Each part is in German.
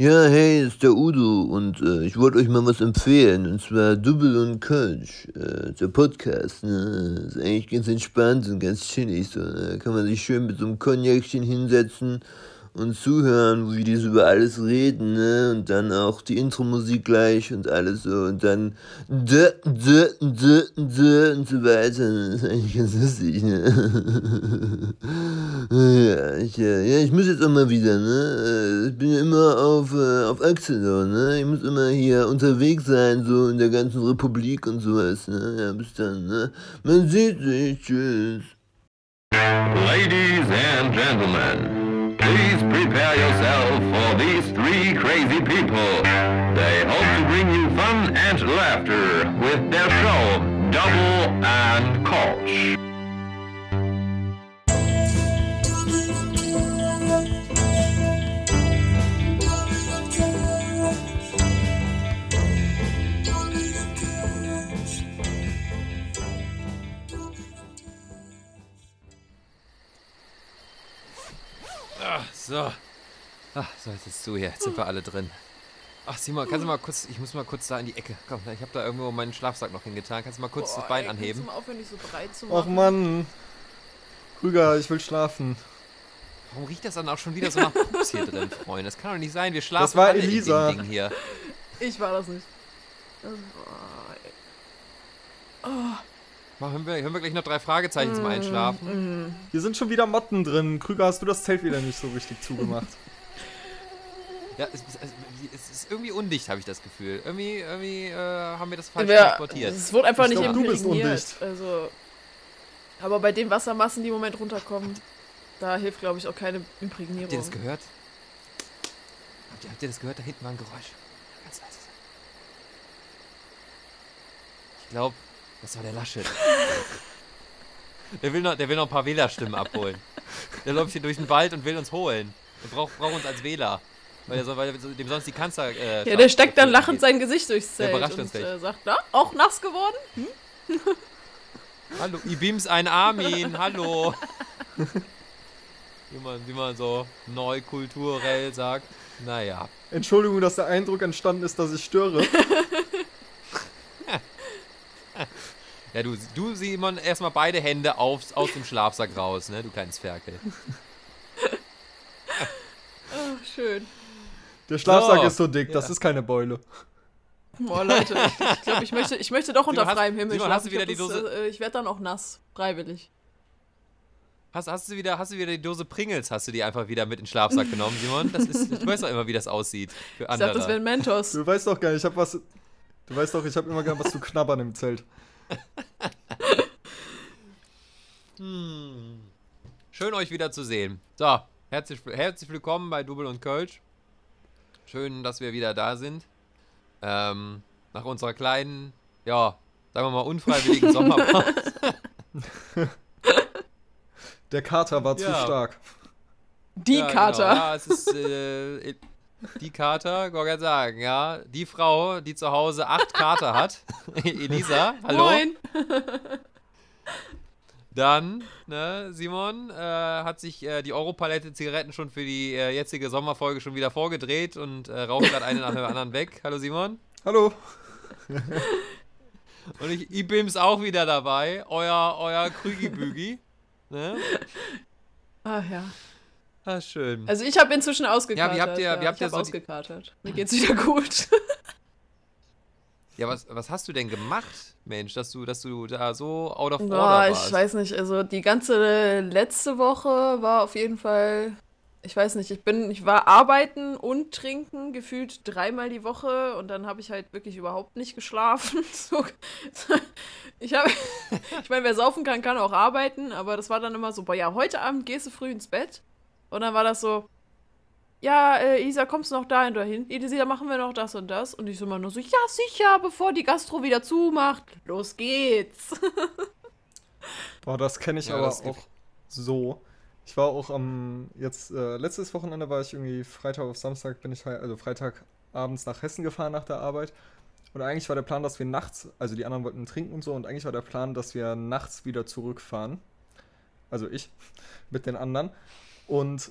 Ja, hey, ist der Udo und äh, ich wollte euch mal was empfehlen und zwar Double und Kölsch, äh, der Podcast, ne? Ist eigentlich ganz entspannt und ganz chillig, so, ne? Da kann man sich schön mit so einem Cognacchen hinsetzen und zuhören, wie die so über alles reden, ne? Und dann auch die Intro-Musik gleich und alles so und dann d, d, d, d und so weiter. Das ist eigentlich ganz lustig, ne? ja, ich, äh, ja, ich muss jetzt auch mal wieder, ne? Äh, Ich bin ja immer auf, äh, auf Achse ne? Ich muss immer hier unterwegs sein, so in der ganzen Republik und sowas, ne? Ja, bis dann, ne? Man sieht sich, tschüss. Ladies and gentlemen, please prepare yourself for these three crazy people. They hope to bring you fun and laughter with their show, Double and Koch. So. Ach, so, jetzt ist zu hier. Jetzt sind wir alle drin. Ach, Simon, kannst du mal kurz, ich muss mal kurz da in die Ecke. Komm, ich habe da irgendwo meinen Schlafsack noch hingetan. Kannst du mal kurz das Bein anheben? Kannst du mal aufhören, dich so breit zu Och machen? Mann. Krüger, ich will schlafen. Warum riecht das dann auch schon wieder so nach Pups hier drin, Freunde? Das kann doch nicht sein. Wir schlafen Das war alle in Elisa. dem Ding hier. Ich war das nicht. Das war, Mal, hören, wir, hören wir gleich noch drei Fragezeichen zum Einschlafen? Hier sind schon wieder Motten drin. Krüger, hast du das Zelt wieder nicht so richtig zugemacht? Ja, es, es, es ist irgendwie undicht, habe ich das Gefühl. Irgendwie, irgendwie äh, haben wir das falsch transportiert. Es wurde einfach Ich nicht glaub, du bist undicht. Also, aber bei den Wassermassen, die im Moment runterkommen, da hilft, glaube ich, auch keine Imprägnierung. Habt ihr das gehört? Habt ihr, habt ihr das gehört? Da hinten war ein Geräusch. Ganz leise. Ich glaube, das war der Laschet. der, will noch, der will noch ein paar Wählerstimmen abholen. Der läuft hier durch den Wald und will uns holen. Der braucht, braucht uns als Wähler. Weil, er so, weil dem sonst die Kanzler. Äh, ja, der steckt dann lachend geht. sein Gesicht durchs Der Zelt überrascht und uns gleich. äh, sagt, na, auch nass geworden? Hallo, Ibims ein Armin, hallo. Wie man, wie man so neu kulturell sagt. Naja. Entschuldigung, dass der Eindruck entstanden ist, dass ich störe. Ja, du, du Simon, erstmal beide Hände aufs, aus dem Schlafsack raus, ne, du kleines Ferkel. Ach, schön. Der Schlafsack So, ist so dick, das ja. ist keine Beule. Boah, Leute, ich, ich glaube, ich möchte, ich möchte doch unter Simon, hast- freiem Himmel Simon, hast schlafen. du wieder Ich glaub, die das, äh, ich werde dann auch nass, freiwillig. Hast, hast, du wieder, hast du wieder die Dose Pringles, hast du die einfach wieder mit in den Schlafsack genommen, Simon? Das ist, du weißt doch immer, wie das aussieht für Ich andere. dachte, das wären Mentos. Du weißt doch gar nicht, ich hab was. Du weißt doch, ich habe immer gern was zu knabbern im Zelt. Schön euch wieder zu sehen. So, herzlich, herzlich willkommen bei Double und Kölsch. Schön, dass wir wieder da sind. Ähm, nach unserer kleinen, ja, sagen wir mal unfreiwilligen Sommerpause. Der Kater war zu Ja. stark. Die Ja, Kater. Genau. Ja, es ist äh, die Kater, kann ich sagen, ja. Die Frau, die zu Hause acht Kater hat. Elisa, hallo. Moin. Dann, ne, Simon, äh, hat sich äh, die Europalette Zigaretten schon für die äh, jetzige Sommerfolge schon wieder vorgedreht und äh, raucht gerade eine nach dem anderen weg. Hallo Simon. Hallo. Und ich, Ibims auch wieder dabei. Euer, euer Krügi-Bügi. Ne? Ah ja. Ah, schön. Also ich habe inzwischen ausgekatert. Ja, wie habt ihr- wie habt ich ihr hab so ausgekatert. Mir geht's wieder gut. Ja, was, was hast du denn gemacht, Mensch, dass du, dass du da so out of order Boah, ich warst? weiß nicht. Also die ganze letzte Woche war auf jeden Fall. Ich weiß nicht, ich bin, ich war arbeiten und trinken gefühlt dreimal die Woche und dann habe ich halt wirklich überhaupt nicht geschlafen. So, ich habe, ich meine, wer saufen kann, kann auch arbeiten, aber das war dann immer so, boah, ja, heute Abend gehst du früh ins Bett und dann war das so, ja, äh, Isa, kommst du noch dahin oder hin? Elisa, machen wir noch das und das? Und ich so immer nur so, ja, sicher, bevor die Gastro wieder zumacht. Los geht's. Boah, das kenne ich Ja, aber auch so. Ich war auch am, jetzt, äh, letztes Wochenende war ich irgendwie Freitag auf Samstag, bin ich halt, also Freitag abends nach Hessen gefahren nach der Arbeit. Und eigentlich war der Plan, dass wir nachts, also die anderen wollten trinken und so, und eigentlich war der Plan, dass wir nachts wieder zurückfahren. Also ich mit den anderen. Und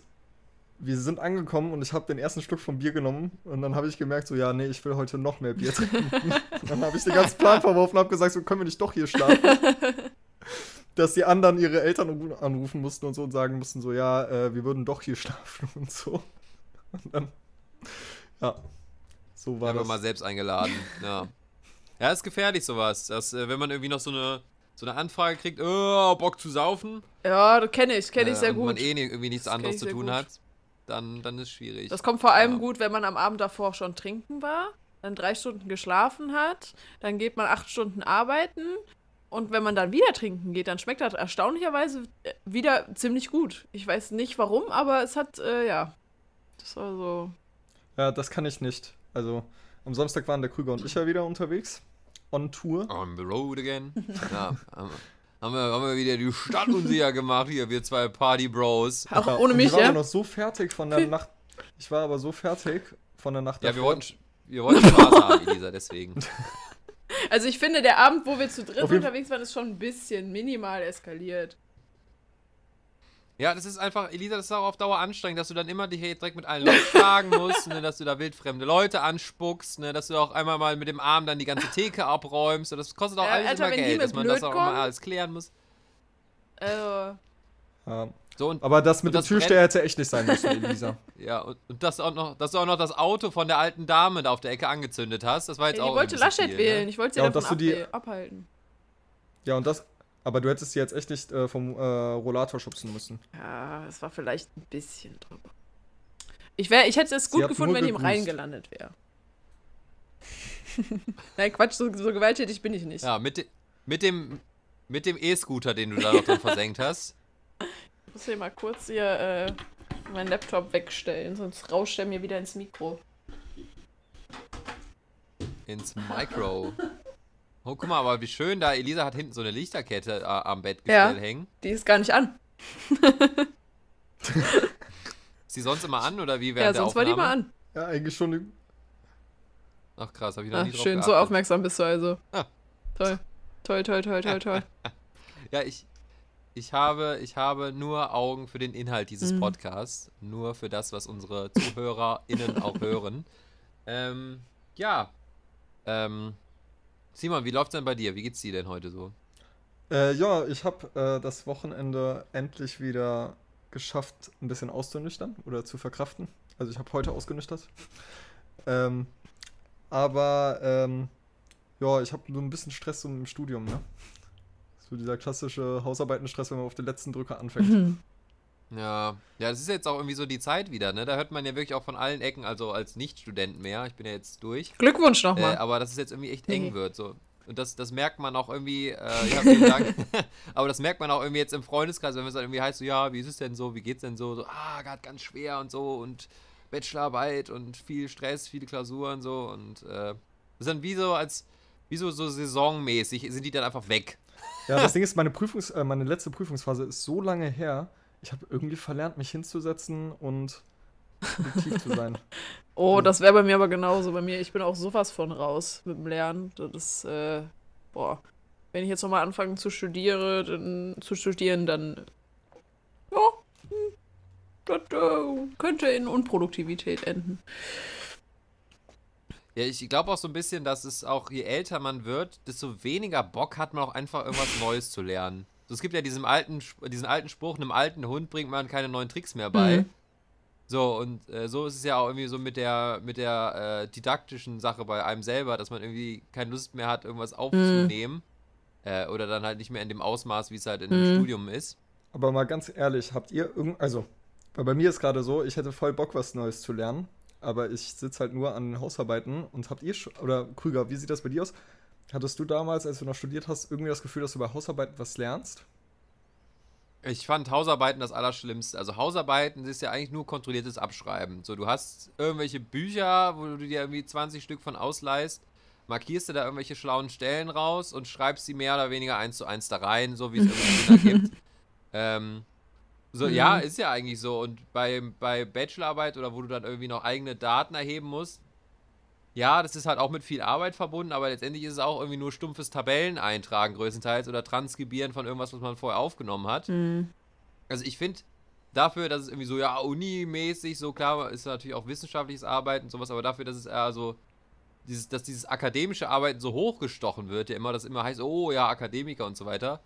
wir sind angekommen und ich habe den ersten Schluck vom Bier genommen und dann habe ich gemerkt, so, ja, nee, ich will heute noch mehr Bier trinken. dann habe ich den ganzen Plan verworfen und habe gesagt, so, können wir nicht doch hier schlafen? Dass die anderen ihre Eltern anrufen mussten und so und sagen mussten, so, ja, äh, wir würden doch hier schlafen und so. Und dann, ja, so war Einfach das. mal selbst eingeladen. Ja. Ja, ist gefährlich sowas. Dass, äh, wenn man irgendwie noch so eine, so eine Anfrage kriegt, oh, Bock zu saufen. Ja, das kenne ich, kenne ich äh, sehr und gut. man eh irgendwie nichts Das anderes zu tun gut. hat, dann, dann ist schwierig. Das kommt vor allem Ja. gut, wenn man am Abend davor schon trinken war, dann drei Stunden geschlafen hat, dann geht man acht Stunden arbeiten und wenn man dann wieder trinken geht, dann schmeckt das erstaunlicherweise äh, wieder ziemlich gut. Ich weiß nicht warum, aber es hat, äh, ja, das war so. Ja, das kann ich nicht. Also, am Samstag waren der Krüger und ich ja wieder unterwegs. On Tour. On the road again. Ja, haben, wir, haben wir wieder die Stadt unsicher gemacht hier, wir zwei Party-Bros. Auch Ja, ohne mich, ich war ja? noch so fertig von der Nacht. Ich war aber so fertig von der Nacht Ja, wir wollten, wir wollten Spaß haben, Elisa, deswegen. Also ich finde, der Abend, wo wir zu dritt unterwegs waren, ist schon ein bisschen minimal eskaliert. Ja, das ist einfach, Elisa, das ist auch auf Dauer anstrengend, dass du dann immer dich hier direkt mit allen Leuten schlagen musst, ne, dass du da wildfremde Leute anspuckst, ne, dass du auch einmal mal mit dem Arm dann die ganze Theke abräumst. Das kostet auch Ja, alles Alter, immer Geld, dass man das auch immer alles klären muss. Also, Ja, So, und, aber das mit dem Türsteher hätte echt nicht sein müssen, Elisa. ja, und, und das auch noch, dass du auch noch das Auto von der alten Dame da auf der Ecke angezündet hast, das war jetzt ey, auch die wollte Laschet viel, wählen. Ne? Ich wollte sie Ja, davon dass du die- abwähl- abhalten. Ja, und das. Aber du hättest sie jetzt echt nicht äh, vom äh, Rollator schubsen müssen. Ja, es war vielleicht ein bisschen drüber. Ich, wär, ich hätte es gut gefunden, wenn gegrüßt. Rhein gelandet wäre. Nein, Quatsch, so, so gewalttätig bin ich nicht. Ja, mit, de, mit dem mit dem E-Scooter, den du da noch drin versenkt hast. Ich muss hier mal kurz hier äh, meinen Laptop wegstellen, sonst rauscht er mir wieder ins Mikro. Ins Micro. Oh, guck mal, aber wie schön da. Elisa hat hinten so eine Lichterkette äh, am Bett Ja. gestellt hängen. Die ist gar nicht an. Ist die sonst immer an oder wie Ja, während der sonst war die mal an. Ja, eigentlich schon. Ach krass, hab ich noch Ah, nie drauf schön, so geachtet. aufmerksam bist du also. Ah. Toll. Toll, toll, toll, toll, toll. Ja, ich, ich, habe, ich habe nur Augen für den Inhalt dieses Mhm. Podcasts. Nur für das, was unsere ZuhörerInnen auch hören. Ähm, ja. Ähm, Simon, wie läuft's denn bei dir? Wie geht's dir denn heute so? Äh, ja, ich habe äh, das Wochenende endlich wieder geschafft, ein bisschen auszunüchtern oder zu verkraften. Also ich habe heute ausgenüchtert. ähm, aber ähm, ja, ich habe nur ein bisschen Stress im Studium, ne? So dieser klassische Hausarbeitenstress, wenn man auf den letzten Drücker anfängt. Mhm. Ja, ja, das ist jetzt auch irgendwie so die Zeit wieder, ne? Da hört man ja wirklich auch von allen Ecken, also als Nicht-Student mehr. Ich bin ja jetzt durch. Glückwunsch Äh, nochmal. aber dass es jetzt irgendwie echt eng Nee. wird. So. Und das, das merkt man auch irgendwie, äh, ja, vielen Dank. aber das merkt man auch irgendwie jetzt im Freundeskreis, wenn es dann irgendwie heißt, so, ja, wie ist es denn so, wie geht's denn so? So, ah, gerade ganz schwer und so und Bachelorarbeit und viel Stress, viele Klausuren so und äh, das ist dann wie so als, wie so, so saisonmäßig, sind die dann einfach weg. Ja, das Ding ist, meine, Prüfungs äh, meine letzte Prüfungsphase ist so lange her, ich habe irgendwie verlernt, mich hinzusetzen und produktiv zu sein. Oh, das wäre bei mir aber genauso. Bei mir, ich bin auch sowas von raus mit dem Lernen. Das ist, äh, boah. Wenn ich jetzt nochmal anfange zu studieren, dann, zu studieren, dann. Ja, hm, das äh, könnte in Unproduktivität enden. Ja, ich glaube auch so ein bisschen, dass es auch, je älter man wird, desto weniger Bock hat man auch einfach irgendwas Neues zu lernen. So, es gibt ja diesen alten, diesen alten Spruch, einem alten Hund bringt man keine neuen Tricks mehr bei. Mhm. So, und äh, so ist es ja auch irgendwie so mit der, mit der äh, didaktischen Sache bei einem selber, dass man irgendwie keine Lust mehr hat, irgendwas aufzunehmen. Äh, oder dann halt nicht mehr in dem Ausmaß, wie es halt in dem Mhm. Studium ist. Aber mal ganz ehrlich, habt ihr irgend. Also, weil bei mir ist gerade so, ich hätte voll Bock, was Neues zu lernen. Aber ich sitze halt nur an Hausarbeiten und habt ihr schon. Oder Krüger, wie sieht das bei dir aus? Hattest du damals, als du noch studiert hast, irgendwie das Gefühl, dass du bei Hausarbeiten was lernst? Ich fand Hausarbeiten das Allerschlimmste. Also Hausarbeiten ist ja eigentlich nur kontrolliertes Abschreiben. So, du hast irgendwelche Bücher, wo du dir irgendwie 20 Stück von ausleihst, markierst du da irgendwelche schlauen Stellen raus und schreibst sie mehr oder weniger eins zu eins da rein, so wie es irgendwie ergibt. Ähm, so, Mhm. ja, ist ja eigentlich so. Und bei, bei Bachelorarbeit oder wo du dann irgendwie noch eigene Daten erheben musst, ja, das ist halt auch mit viel Arbeit verbunden, aber letztendlich ist es auch irgendwie nur stumpfes Tabellen eintragen größtenteils oder Transkribieren von irgendwas, was man vorher aufgenommen hat. Mhm. Also ich finde, dafür, dass es irgendwie so, ja, Uni-mäßig, so klar, ist natürlich auch wissenschaftliches Arbeiten und sowas, aber dafür, dass es eher so, dieses, dass dieses akademische Arbeiten so hochgestochen wird, ja immer, das immer heißt, oh ja, Akademiker und so weiter,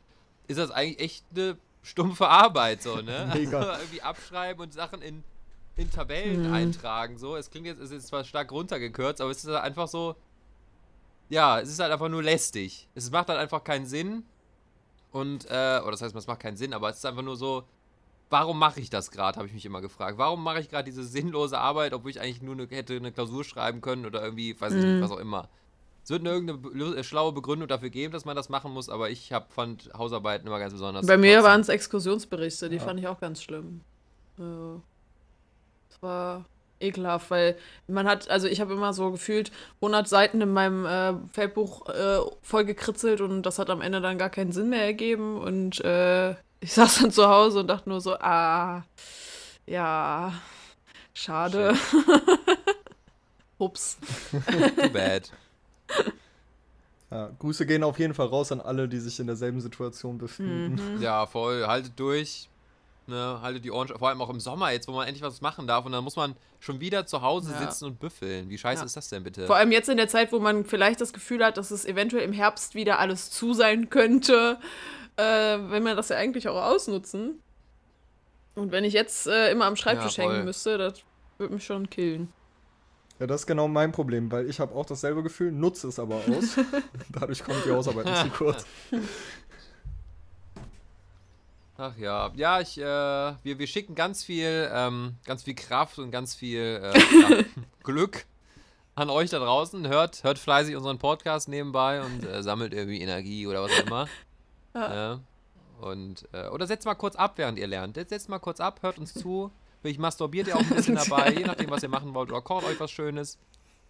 ist das eigentlich echt eine stumpfe Arbeit, so, ne? Mega. Also irgendwie abschreiben und Sachen in, in Tabellen Mhm. eintragen, so. Es klingt jetzt, es ist zwar stark runtergekürzt, aber es ist halt einfach so, ja, es ist halt einfach nur lästig. Es macht halt einfach keinen Sinn. Und, äh, oder das heißt, es macht keinen Sinn, aber es ist einfach nur so, warum mache ich das gerade, habe ich mich immer gefragt. Warum mache ich gerade diese sinnlose Arbeit, obwohl ich eigentlich nur eine, hätte eine Klausur schreiben können oder irgendwie, weiß ich Mhm. nicht, was auch immer. Es wird eine irgendeine äh, schlaue Begründung dafür geben, dass man das machen muss, aber ich hab, fand Hausarbeiten immer ganz besonders. Bei mir waren es Exkursionsberichte, die Ja. fand ich auch ganz schlimm. Ja. War ekelhaft, weil man hat, also ich habe immer so gefühlt 100 Seiten in meinem äh, Feldbuch äh, voll gekritzelt und das hat am Ende dann gar keinen Sinn mehr ergeben und äh, ich saß dann zu Hause und dachte nur so, ah, ja, schade. Ups. Too bad. Ja, Grüße gehen auf jeden Fall raus an alle, die sich in derselben Situation befinden. Mhm. Ja, voll. Haltet durch. Ne, haltet die Ohren, vor allem auch im Sommer jetzt, wo man endlich was machen darf und dann muss man schon wieder zu Hause Ja. sitzen und büffeln. Wie scheiße Ja. ist das denn bitte? Vor allem jetzt in der Zeit, wo man vielleicht das Gefühl hat, dass es eventuell im Herbst wieder alles zu sein könnte, äh, wenn man das ja eigentlich auch ausnutzen. Und wenn ich jetzt äh, immer am Schreibtisch Ja, hängen müsste, das würde mich schon killen. Ja, das ist genau mein Problem, weil ich habe auch dasselbe Gefühl, nutze es aber aus. Dadurch kommt die Hausarbeit nicht zu kurz. Ach ja, ja, ich, äh, wir, wir schicken ganz viel, ähm, ganz viel Kraft und ganz viel äh, Glück an euch da draußen. Hört, hört fleißig unseren Podcast nebenbei und äh, sammelt irgendwie Energie oder was auch immer. Ja. Und, äh, oder setzt mal kurz ab, während ihr lernt. Setzt mal kurz ab, hört uns zu. Vielleicht masturbiert ihr auch ein bisschen dabei, je nachdem, was ihr machen wollt. Oder kocht euch was Schönes.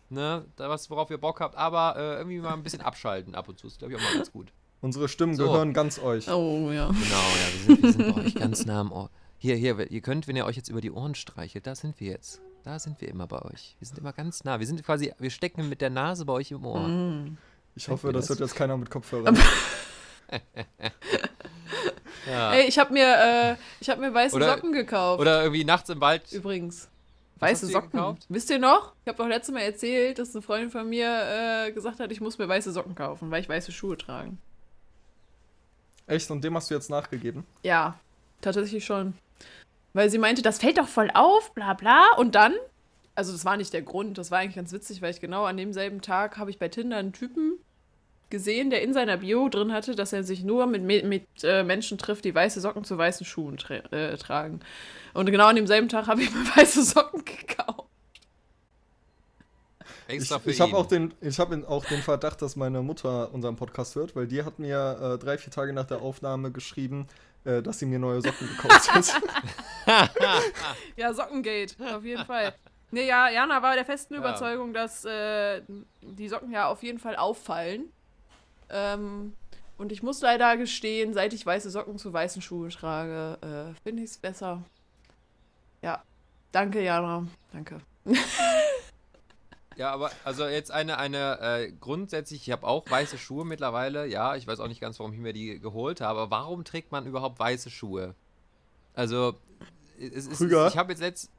Ne, da was, worauf ihr Bock habt. Aber äh, irgendwie mal ein bisschen abschalten ab und zu. Ist, glaube ich, auch mal ganz gut. Unsere Stimmen So. gehören ganz euch. Oh ja. Genau, ja, wir sind, wir sind bei euch ganz nah am Ohr. Hier, hier, ihr könnt, wenn ihr euch jetzt über die Ohren streichelt, da sind wir jetzt. Da sind wir immer bei euch. Wir sind immer ganz nah. Wir sind quasi, wir stecken mit der Nase bei euch im Ohr. Mhm. Ich hoffe, wir das das? hört jetzt keiner mit Kopfhörern. Ja. Ey, ich habe mir, äh, ich hab mir weiße Oder- Socken gekauft. Oder irgendwie nachts im Wald. Übrigens. Weiße Socken. gekauft? Wisst ihr noch? Ich habe doch letztes Mal erzählt, dass eine Freundin von mir äh, gesagt hat, ich muss mir weiße Socken kaufen, weil ich weiße Schuhe trage. Echt? Und dem hast du jetzt nachgegeben? Ja, tatsächlich schon. Weil sie meinte, das fällt doch voll auf, bla bla. Und dann, also das war nicht der Grund, das war eigentlich ganz witzig, weil ich genau an demselben Tag habe ich bei Tinder einen Typen gesehen, der in seiner Bio drin hatte, dass er sich nur mit, mit, mit äh, Menschen trifft, die weiße Socken zu weißen Schuhen tra äh, tragen. Und genau an demselben Tag habe ich mir weiße Socken gekauft. Extra ich für ich habe ihn. auch, den, ich hab in- auch den Verdacht, dass meine Mutter unseren Podcast hört, weil die hat mir äh, drei, vier Tage nach der Aufnahme geschrieben, äh, dass sie mir neue Socken gekauft hat. Ja, Sockengate, auf jeden Fall. Nee, ja, Jana war der festen Ja. Überzeugung, dass äh, die Socken ja auf jeden Fall auffallen. Ähm, und ich muss leider gestehen, seit ich weiße Socken zu weißen Schuhen trage, äh, finde ich es besser. Ja. Danke, Jana. Danke. Ja, aber also jetzt eine, eine äh, grundsätzlich, ich habe auch weiße Schuhe mittlerweile. Ja, ich weiß auch nicht ganz, warum ich mir die geholt habe. Aber warum trägt man überhaupt weiße Schuhe? Also, es ist, Krüger? ich habe jetzt letzt,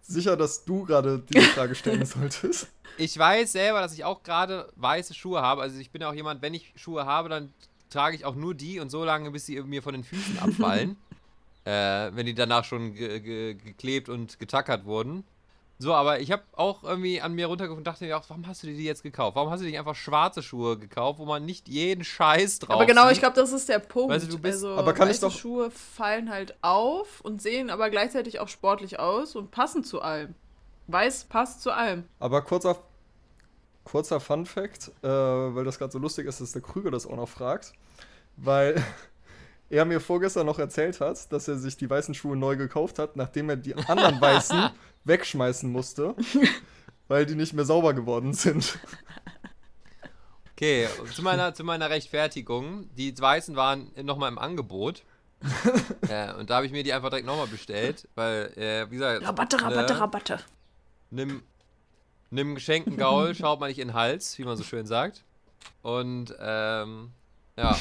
Sicher, dass du gerade diese Frage stellen solltest. ich weiß selber, dass ich auch gerade weiße Schuhe habe. Also ich bin auch jemand, wenn ich Schuhe habe, dann trage ich auch nur die und so lange, bis sie mir von den Füßen abfallen. äh, wenn die danach schon ge ge geklebt und getackert wurden. So, aber ich habe auch irgendwie an mir runtergeguckt und dachte mir auch, warum hast du dir die jetzt gekauft? Warum hast du nicht einfach schwarze Schuhe gekauft, wo man nicht jeden Scheiß drauf aber genau, sieht? ich glaube, das ist der Punkt. Weißt du, du bist- also, Aber kann ich doch- Schuhe fallen halt auf und sehen aber gleichzeitig auch sportlich aus und passen zu allem. Weiß passt zu allem. Aber kurzer, kurzer Fun Fact, äh, weil das gerade so lustig ist, dass der Krüger das auch noch fragt. Weil er mir vorgestern noch erzählt hat, dass er sich die weißen Schuhe neu gekauft hat, nachdem er die anderen weißen wegschmeißen musste, weil die nicht mehr sauber geworden sind. Okay, zu meiner, zu meiner Rechtfertigung. Die weißen waren nochmal im Angebot. äh, und da habe ich mir die einfach direkt nochmal bestellt, weil, äh, wie gesagt, Rabatte, Rabatte, ne, Rabatte. nimm, nimm geschenkten Gaul, schaut man nicht in den Hals, wie man so schön sagt. Und, ähm, ja.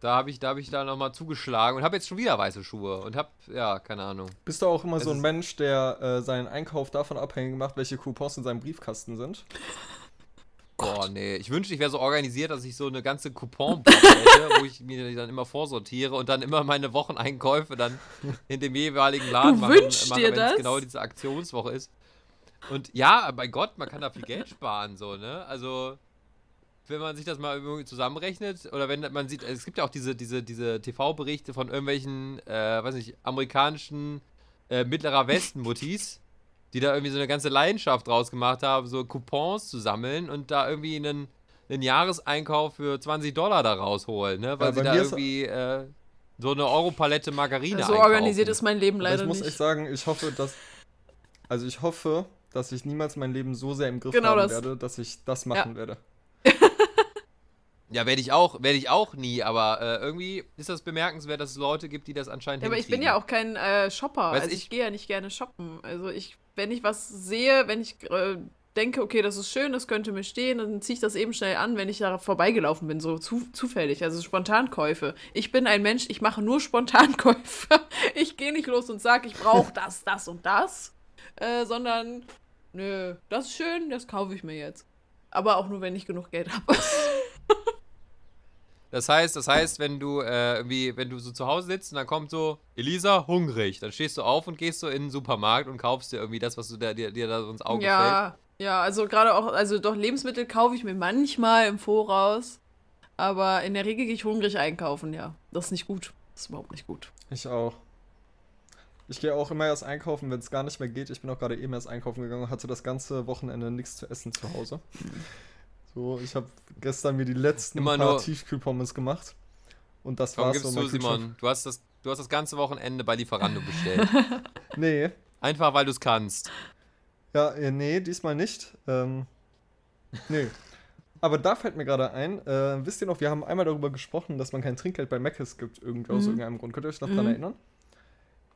Da habe ich, da habe ich da nochmal zugeschlagen und habe jetzt schon wieder weiße Schuhe und habe, ja, keine Ahnung. Bist du auch immer Es so ein Mensch, der äh, seinen Einkauf davon abhängig macht, welche Coupons in seinem Briefkasten sind? Boah, nee. Ich wünschte, ich wäre so organisiert, dass ich so eine ganze Coupon-Box hätte, wo ich mir die dann immer vorsortiere und dann immer meine Wocheneinkäufe dann in dem jeweiligen Laden Du machen, wünschst mache, dir wenn es das? genau diese Aktionswoche ist. Und ja, bei Gott, man kann da viel Geld sparen, so, ne? Also, wenn man sich das mal irgendwie zusammenrechnet, oder wenn man sieht, es gibt ja auch diese, diese, diese TV-Berichte von irgendwelchen, äh, weiß nicht, amerikanischen äh, mittlerer Westen-Muttis, die da irgendwie so eine ganze Leidenschaft draus gemacht haben, so Coupons zu sammeln und da irgendwie einen, einen Jahreseinkauf für 20 Dollar da rausholen, ne? Weil Ja, sie da irgendwie äh, so eine Europalette Margarine so einkaufen. organisiert ist mein Leben leider ich muss nicht. echt sagen, ich hoffe, dass. Also ich hoffe, dass ich niemals mein Leben so sehr im Griff Genau haben das. werde, dass ich das machen werde. Ja, werde ich auch, werde ich auch nie, aber äh, irgendwie ist das bemerkenswert, dass es Leute gibt, die das anscheinend Ja, aber ich bin ja auch kein äh, Shopper. Weiß also ich- ich, gehe ja nicht gerne shoppen. Also ich, wenn ich was sehe, wenn ich äh, denke, okay, das ist schön, das könnte mir stehen, dann ziehe ich das eben schnell an, wenn ich da vorbeigelaufen bin, so zu, zufällig. Also Spontankäufe. Ich bin ein Mensch, ich mache nur Spontankäufe. Ich gehe nicht los und sage, ich brauche das, das und das, äh, sondern, nö, das ist schön, das kaufe ich mir jetzt. Aber auch nur, wenn ich genug Geld habe. Das heißt, das heißt, wenn du äh, irgendwie, wenn du so zu Hause sitzt und dann kommt so, Elisa, hungrig, dann stehst du auf und gehst so in den Supermarkt und kaufst dir irgendwie das, was du da, dir, dir da so ins Auge fällt. Ja, ja, also gerade auch, also doch Lebensmittel kaufe ich mir manchmal im Voraus, aber in der Regel gehe ich hungrig einkaufen, ja. Das ist nicht gut. Das ist überhaupt nicht gut. Ich auch. Ich gehe auch immer erst einkaufen, wenn es gar nicht mehr geht. Ich bin auch gerade eben erst einkaufen gegangen und hatte das ganze Wochenende nichts zu essen zu Hause. So, ich habe gestern mir die letzten Immer paar Tiefkühlpommes gemacht. Und das Komm, war's gibst so. du, Simon. Du hast, das, du hast das ganze Wochenende bei Lieferando bestellt. Nee, Einfach, weil du es kannst. ja, äh, nee, diesmal nicht. Ähm, nee. Aber da fällt mir gerade ein, äh, wisst ihr noch, wir haben einmal darüber gesprochen, dass man kein Trinkgeld bei Mc's gibt, irgendwie aus Mhm. irgendeinem Grund. Könnt ihr euch noch Mhm. dran erinnern?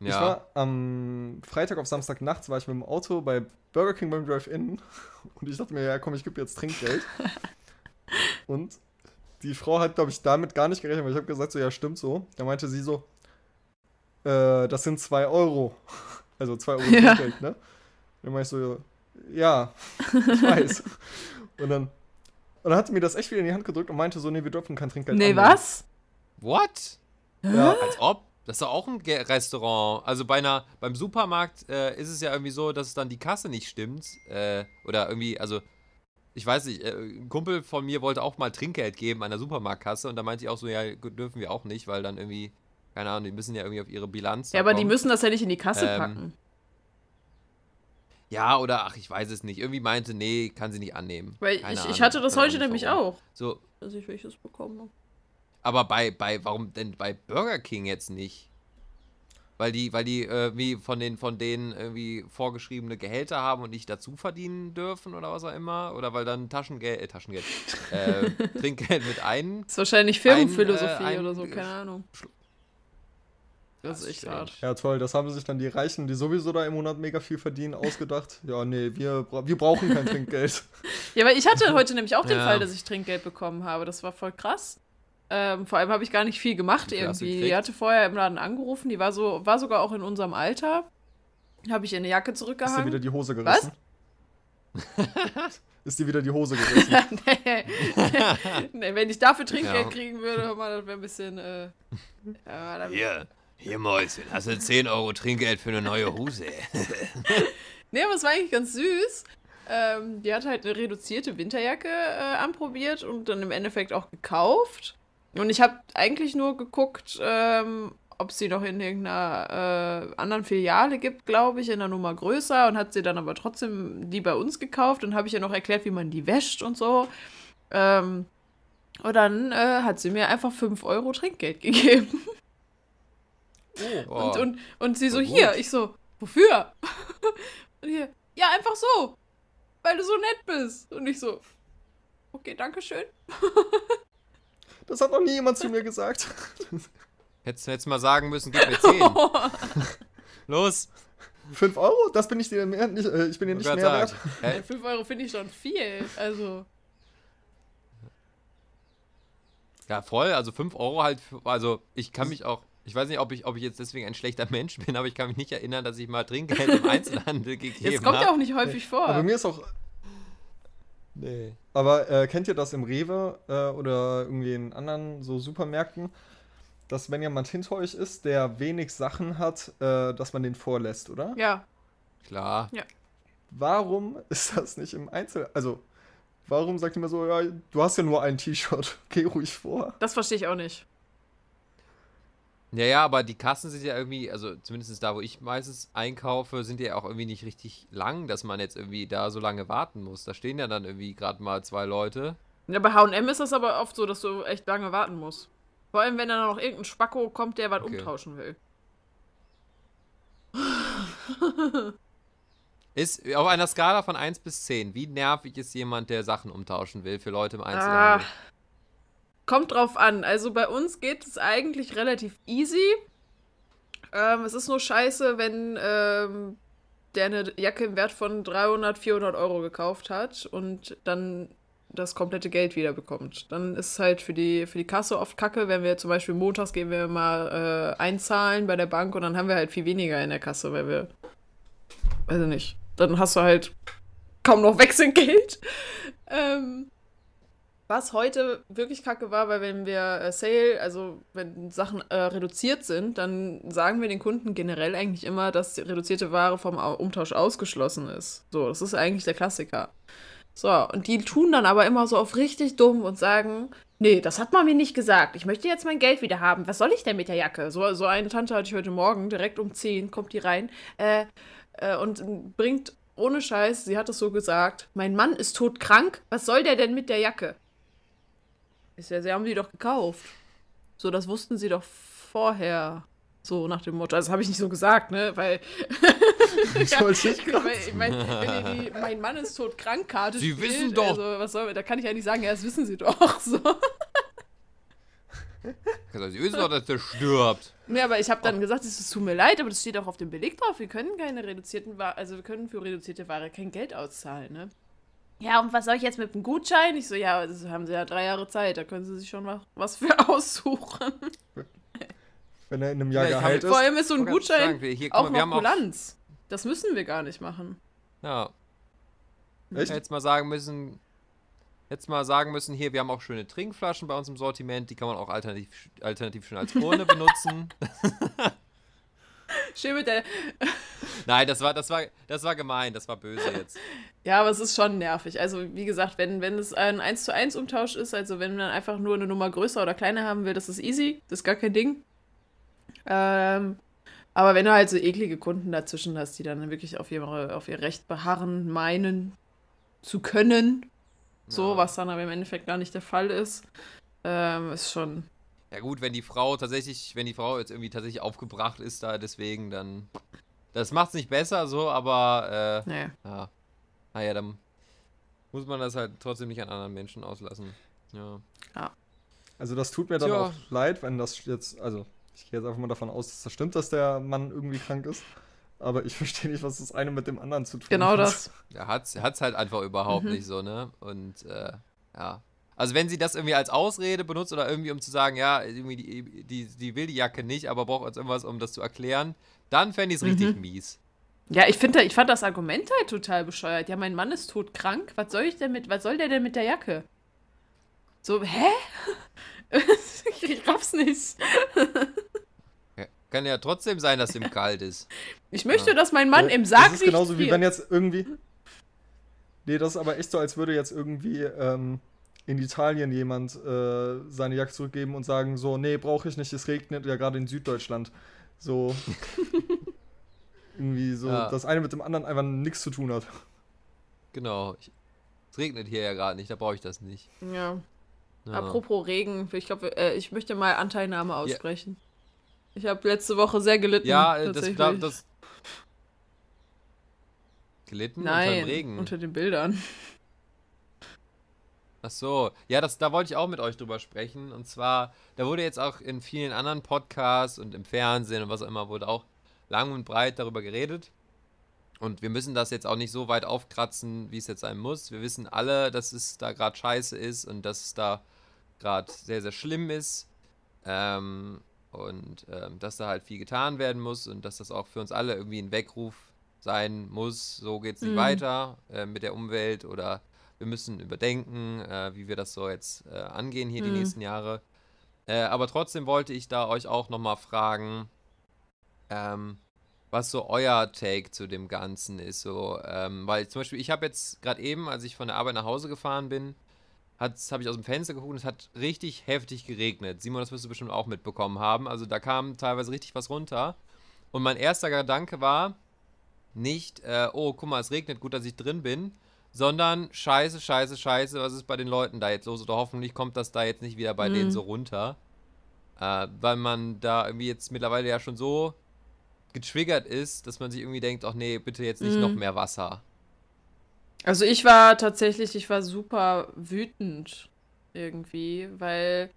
Ich Ja. war am Freitag auf Samstag nachts, war ich mit dem Auto bei Burger King beim Drive-In und ich dachte mir, ja komm, ich gebe jetzt Trinkgeld. und die Frau hat, glaube ich, damit gar nicht gerechnet, weil ich habe gesagt, so ja, stimmt so. Da meinte sie so, äh, das sind 2 Euro. Also 2 Euro Ja. Trinkgeld, ne? Dann meinte ich so, ja, ich weiß. und dann, und dann hat sie mir das echt wieder in die Hand gedrückt und meinte so, nee, wir dürfen kein Trinkgeld nee, annehmen. was? What? Ja, Als ob? Das ist doch auch ein Restaurant. Also bei einer, beim Supermarkt äh, ist es ja irgendwie so, dass dann die Kasse nicht stimmt. Äh, oder irgendwie, also, ich weiß nicht, äh, ein Kumpel von mir wollte auch mal Trinkgeld geben an der Supermarktkasse und da meinte ich auch so, ja, dürfen wir auch nicht, weil dann irgendwie, keine Ahnung, die müssen ja irgendwie auf ihre Bilanz. Ja, aber die kommen. müssen das ja nicht in die Kasse Ähm, packen. Ja, oder ach, ich weiß es nicht. Irgendwie meinte, nee, kann sie nicht annehmen. Weil Keine ich, Ahnung, ich hatte das heute nämlich auch, So, dass ich welches bekommen habe. Aber bei, bei, warum denn bei Burger King jetzt nicht? Weil die, weil die irgendwie von den, von denen irgendwie vorgeschriebene Gehälter haben und nicht dazu verdienen dürfen oder was auch immer? Oder weil dann Taschengeld, äh, Taschengeld, äh, Trinkgeld mit ein. Das ist wahrscheinlich Ein, Firmenphilosophie äh, ein- oder so, keine Ahnung. Das ist echt hart. Ja, toll. Das haben sich dann die Reichen, die sowieso da im Monat mega viel verdienen, ausgedacht. Ja, nee, wir, wir brauchen kein Trinkgeld. Ja, weil ich hatte heute nämlich auch den Ja. Fall, dass ich Trinkgeld bekommen habe. Das war voll krass. Ähm, vor allem habe ich gar nicht viel gemacht irgendwie. Die hatte vorher im Laden angerufen, die war so, war sogar auch in unserem Alter. Habe ich ihr eine Jacke Ist dir zurückgehangen. wieder die Hose gerissen? Ist dir wieder die Hose gerissen? nee. nee, wenn ich dafür Trinkgeld Ja. kriegen würde, hör mal, das wäre ein bisschen. Äh, ja, Hier, hier Mäuschen, hast du 10 Euro Trinkgeld für eine neue Hose? Nee, aber es war eigentlich ganz süß. Ähm, die hat halt eine reduzierte Winterjacke äh, anprobiert und dann im Endeffekt auch gekauft. Und ich habe eigentlich nur geguckt, ähm, ob es sie noch in irgendeiner äh, anderen Filiale gibt, glaube ich, in einer Nummer größer und hat sie dann aber trotzdem die bei uns gekauft und habe ich ja noch erklärt, wie man die wäscht und so. Ähm, und dann äh, hat sie mir einfach 5 Euro Trinkgeld gegeben. Boah. Und, und, und sie so, gut. hier, ich so, wofür? und hier, ja, einfach so, weil du so nett bist. Und ich so, okay, danke schön. Das hat noch nie jemand zu mir gesagt. Hättest du jetzt mal sagen müssen, gib mir 10. Los. 5 Euro? Das bin ich dir mehr, nicht, äh, ich bin dir nicht mehr wert. sagt. Hä? 5 Euro finde ich schon viel. Also, Ja, voll. Also 5 Euro halt. Für, also ich kann mich auch. Ich weiß nicht, ob ich, ob ich jetzt deswegen ein schlechter Mensch bin, aber ich kann mich nicht erinnern, dass ich mal Trinkgeld im Einzelhandel gegeben Jetzt kommt habe. ja auch nicht häufig vor. Aber mir ist auch. Nee. Aber äh, kennt ihr das im Rewe äh, oder irgendwie in anderen so Supermärkten, dass wenn jemand hinter euch ist, der wenig Sachen hat, äh, dass man den vorlässt, oder? ja, Klar. Warum ist das nicht im Einzel... Also, warum sagt ihr mir so, ja, du hast ja nur ein T-Shirt, geh ruhig vor. das verstehe ich auch nicht. Ja, ja, aber die Kassen sind ja irgendwie, also zumindest da, wo ich meistens einkaufe, sind ja auch irgendwie nicht richtig lang, dass man jetzt irgendwie da so lange warten muss. Da stehen ja dann irgendwie gerade mal zwei Leute. Ja, bei HM ist das aber oft so, dass du echt lange warten musst. Vor allem, wenn dann noch irgendein Spacko kommt, der was Okay. umtauschen will. Ist auf einer Skala von 1 bis 10, wie nervig ist jemand, der Sachen umtauschen will für Leute im Einzelhandel? Ah, kommt drauf an. Also bei uns geht es eigentlich relativ easy. Ähm, es ist nur scheiße, wenn ähm, der eine Jacke im Wert von 300, 400 Euro gekauft hat und dann das komplette Geld wieder bekommt. Dann ist es halt für die, für die Kasse oft kacke, wenn wir zum Beispiel montags gehen wir mal äh, einzahlen bei der Bank und dann haben wir halt viel weniger in der Kasse, weil wir, weiß ich nicht, dann hast du halt kaum noch Wechselgeld. Ähm, was heute wirklich kacke war, weil wenn wir äh, Sale, also wenn Sachen äh, reduziert sind, dann sagen wir den Kunden generell eigentlich immer, dass die reduzierte Ware vom Au- Umtausch ausgeschlossen ist. So, das ist eigentlich der Klassiker. So, und die tun dann aber immer so auf richtig dumm und sagen, nee, das hat man mir nicht gesagt. Ich möchte jetzt mein Geld wieder haben. Was soll ich denn mit der Jacke? So, so eine Tante hatte ich heute Morgen, direkt um 10 kommt die rein äh, äh, und bringt ohne Scheiß, sie hat es so gesagt, mein Mann ist todkrank, was soll der denn mit der Jacke? Ist ja, sie haben die doch gekauft. So, das wussten sie doch vorher. So nach dem Motto. Also, das habe ich nicht so gesagt, ne? Weil. Ich wollte nicht grad weil, ich mein, wenn ihr die Mein Mann ist todkrank Karte Sie spielt, wissen doch. Also, was soll, da kann ich ja nicht sagen, ja, das wissen sie doch. So. Also, Sie wissen doch, dass der stirbt. Ja, aber ich habe dann gesagt, es tut mir leid, aber das steht auch auf dem Beleg drauf. Wir können keine reduzierten Ware, also wir können für reduzierte Ware kein Geld auszahlen, ne? Ja, und was soll ich jetzt mit dem Gutschein? Ich so, ja, das haben sie ja drei Jahre Zeit, da können sie sich schon was, was für aussuchen. Wenn er in einem Jahr Ja, geheilt Vor ist. allem ist so ein Gutschein sagen, wir- hier, guck auch mal, wir noch haben auch- Kulanz. Das müssen wir gar nicht machen. Ja, Echt? jetzt mal sagen müssen, jetzt mal sagen müssen, hier, wir haben auch schöne Trinkflaschen bei uns im Sortiment, die kann man auch alternativ, alternativ schon als Urne benutzen. Schön mit der. Nein, das war, das war, das war gemein, das war böse jetzt. Ja, aber es ist schon nervig. Also, wie gesagt, wenn, wenn es ein 1 zu 1 Umtausch ist, also wenn man einfach nur eine Nummer größer oder kleiner haben will, das ist easy. Das ist gar kein Ding. Ähm, aber wenn du halt so eklige Kunden dazwischen hast, die dann wirklich auf ihre, auf ihr Recht beharren, meinen zu können, so, Ja. was dann aber im Endeffekt gar nicht der Fall ist, ähm, ist schon. Ja gut, wenn die Frau tatsächlich, wenn die Frau jetzt irgendwie tatsächlich aufgebracht ist da deswegen, dann. Das macht's nicht besser so, aber Nee. äh, ja. Naja, dann muss man das halt trotzdem nicht an anderen Menschen auslassen. Ja. Also das tut mir dann Tja. auch leid, wenn das jetzt, also ich gehe jetzt einfach mal davon aus, dass das stimmt, dass der Mann irgendwie krank ist. Aber ich verstehe nicht, was das eine mit dem anderen zu tun Genau hat. das. Ja, hat's, hat's halt einfach überhaupt Mhm. nicht so, ne? Und äh, ja. Also wenn sie das irgendwie als Ausrede benutzt oder irgendwie um zu sagen, ja, irgendwie die, die, die will die Jacke nicht, aber braucht jetzt irgendwas, um das zu erklären, dann fände ich es richtig Mhm. mies. Ja, ich finde, ich fand das Argument halt total bescheuert. Ja, mein Mann ist todkrank. Was soll ich denn mit, was soll der denn mit der Jacke? So, hä? ich raff's nicht. Ja, Kann ja trotzdem sein, dass ihm kalt ist. Ich möchte, dass mein Mann Äh, im Sarg Das ist genauso wie wenn jetzt irgendwie. Nee, das ist aber echt so, als würde jetzt irgendwie ähm, in Italien jemand äh, seine Jacke zurückgeben und sagen: So, nee, brauche ich nicht, es regnet ja gerade in Süddeutschland. So. irgendwie so, Ja. das eine mit dem anderen einfach nichts zu tun hat. Genau. Ich, es regnet hier ja gerade nicht, da brauche ich das nicht. Ja. Ja. Apropos Regen, ich glaube, äh, ich möchte mal Anteilnahme aussprechen. Ich habe letzte Woche sehr gelitten. Ja, äh, das, da, das. Gelitten unter Nein, dem Regen. unter den Bildern. Ach so, ja, das, da wollte ich auch mit euch drüber sprechen. Und zwar, da wurde jetzt auch in vielen anderen Podcasts und im Fernsehen und was auch immer, wurde auch lang und breit darüber geredet. Und wir müssen das jetzt auch nicht so weit aufkratzen, wie es jetzt sein muss. Wir wissen alle, dass es da gerade scheiße ist und dass es da gerade sehr, sehr schlimm ist. Ähm, und ähm, dass da halt viel getan werden muss und dass das auch für uns alle irgendwie ein Weckruf sein muss. So geht es nicht Mhm. weiter äh, mit der Umwelt oder wir müssen überdenken, äh, wie wir das so jetzt äh, angehen hier die Mhm. nächsten Jahre. Äh, aber trotzdem wollte ich da euch auch nochmal fragen, ähm, was so euer Take zu dem Ganzen ist. So, ähm, weil zum Beispiel, ich habe jetzt gerade eben, als ich von der Arbeit nach Hause gefahren bin, habe ich aus dem Fenster geguckt und es hat richtig heftig geregnet. Simon, das wirst du bestimmt auch mitbekommen haben. Also da kam teilweise richtig was runter. Und mein erster Gedanke war nicht, äh, oh, guck mal, es regnet, gut, dass ich drin bin, sondern scheiße, scheiße, scheiße, was ist bei den Leuten da jetzt los? Oder hoffentlich kommt das da jetzt nicht wieder bei denen Mhm. so runter. Äh, weil man da irgendwie jetzt mittlerweile ja schon so getriggert ist, dass man sich irgendwie denkt, ach nee, bitte jetzt nicht Mhm. noch mehr Wasser. Also ich war tatsächlich, ich war super wütend irgendwie, weil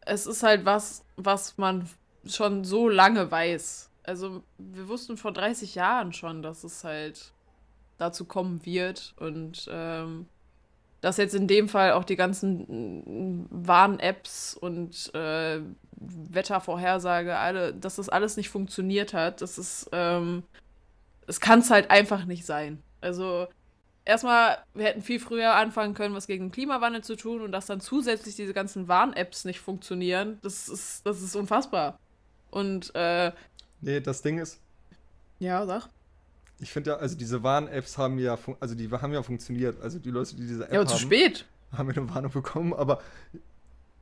es ist halt was, was man schon so lange weiß. Also wir wussten vor 30 Jahren schon, dass es halt dazu kommen wird und ähm, dass jetzt in dem Fall auch die ganzen mm, Warn-Apps und äh, Wettervorhersage, alle, dass das alles nicht funktioniert hat, das ist, ähm, es kann es halt einfach nicht sein. Also erstmal, wir hätten viel früher anfangen können, was gegen den Klimawandel zu tun und dass dann zusätzlich diese ganzen Warn-Apps nicht funktionieren, das ist, das ist unfassbar. Und, äh, Nee, das Ding ist, ja, sag. Ich finde ja, also diese Warn-Apps haben ja, also die haben ja funktioniert. Also die Leute, die diese App Ja, aber haben, zu spät. haben wir eine Warnung bekommen, aber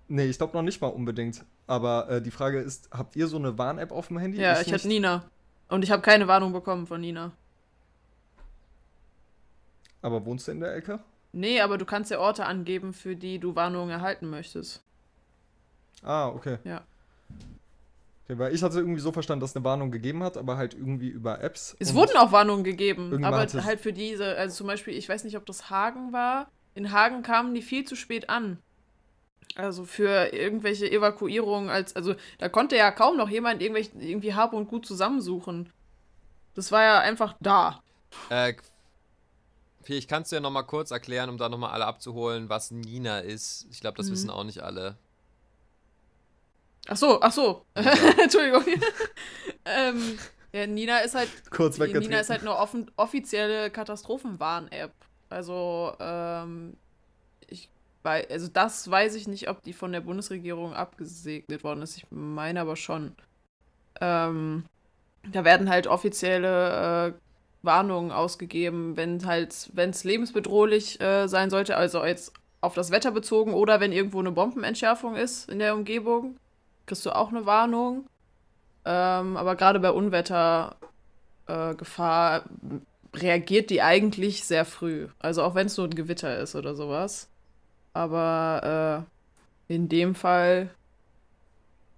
nee, ich glaube noch nicht mal unbedingt. Aber äh, die Frage ist, habt ihr so eine Warn-App auf dem Handy? Ja, Ich ich hatte Nina. Und ich habe keine Warnung bekommen von Nina. Aber wohnst du in der Ecke? Nee, aber du kannst ja Orte angeben, für die du Warnungen erhalten möchtest. Ah, okay. Ja. Okay, weil ich hatte irgendwie so verstanden, dass es eine Warnung gegeben hat, aber halt irgendwie über Apps. Es wurden auch Warnungen gegeben, aber halt für diese, also zum Beispiel, ich weiß nicht, ob das Hagen war. In Hagen kamen die viel zu spät an. Also für irgendwelche Evakuierungen, als, also da konnte ja kaum noch jemand irgendwelche, irgendwie Hab und Gut zusammensuchen. Das war ja einfach da. Äh, vielleicht kannst du ja nochmal kurz erklären, um da nochmal alle abzuholen, was Nina ist. Ich glaube, das Mhm. wissen auch nicht alle. Ach so, ach so. Entschuldigung. ähm, ja, Nina ist halt kurz weggetreten. Nina ist halt eine offen, offizielle Katastrophenwarn-App. Also, ähm, ich weiß, also das weiß ich nicht, ob die von der Bundesregierung abgesegnet worden ist. Ich meine aber schon. Ähm, da werden halt offizielle äh, Warnungen ausgegeben, wenn halt, wenn es lebensbedrohlich äh, sein sollte, also jetzt auf das Wetter bezogen oder wenn irgendwo eine Bombenentschärfung ist in der Umgebung, kriegst du auch eine Warnung. Ähm, aber gerade bei Unwettergefahr äh, reagiert die eigentlich sehr früh. Also auch wenn es nur ein Gewitter ist oder sowas. Aber äh, in dem Fall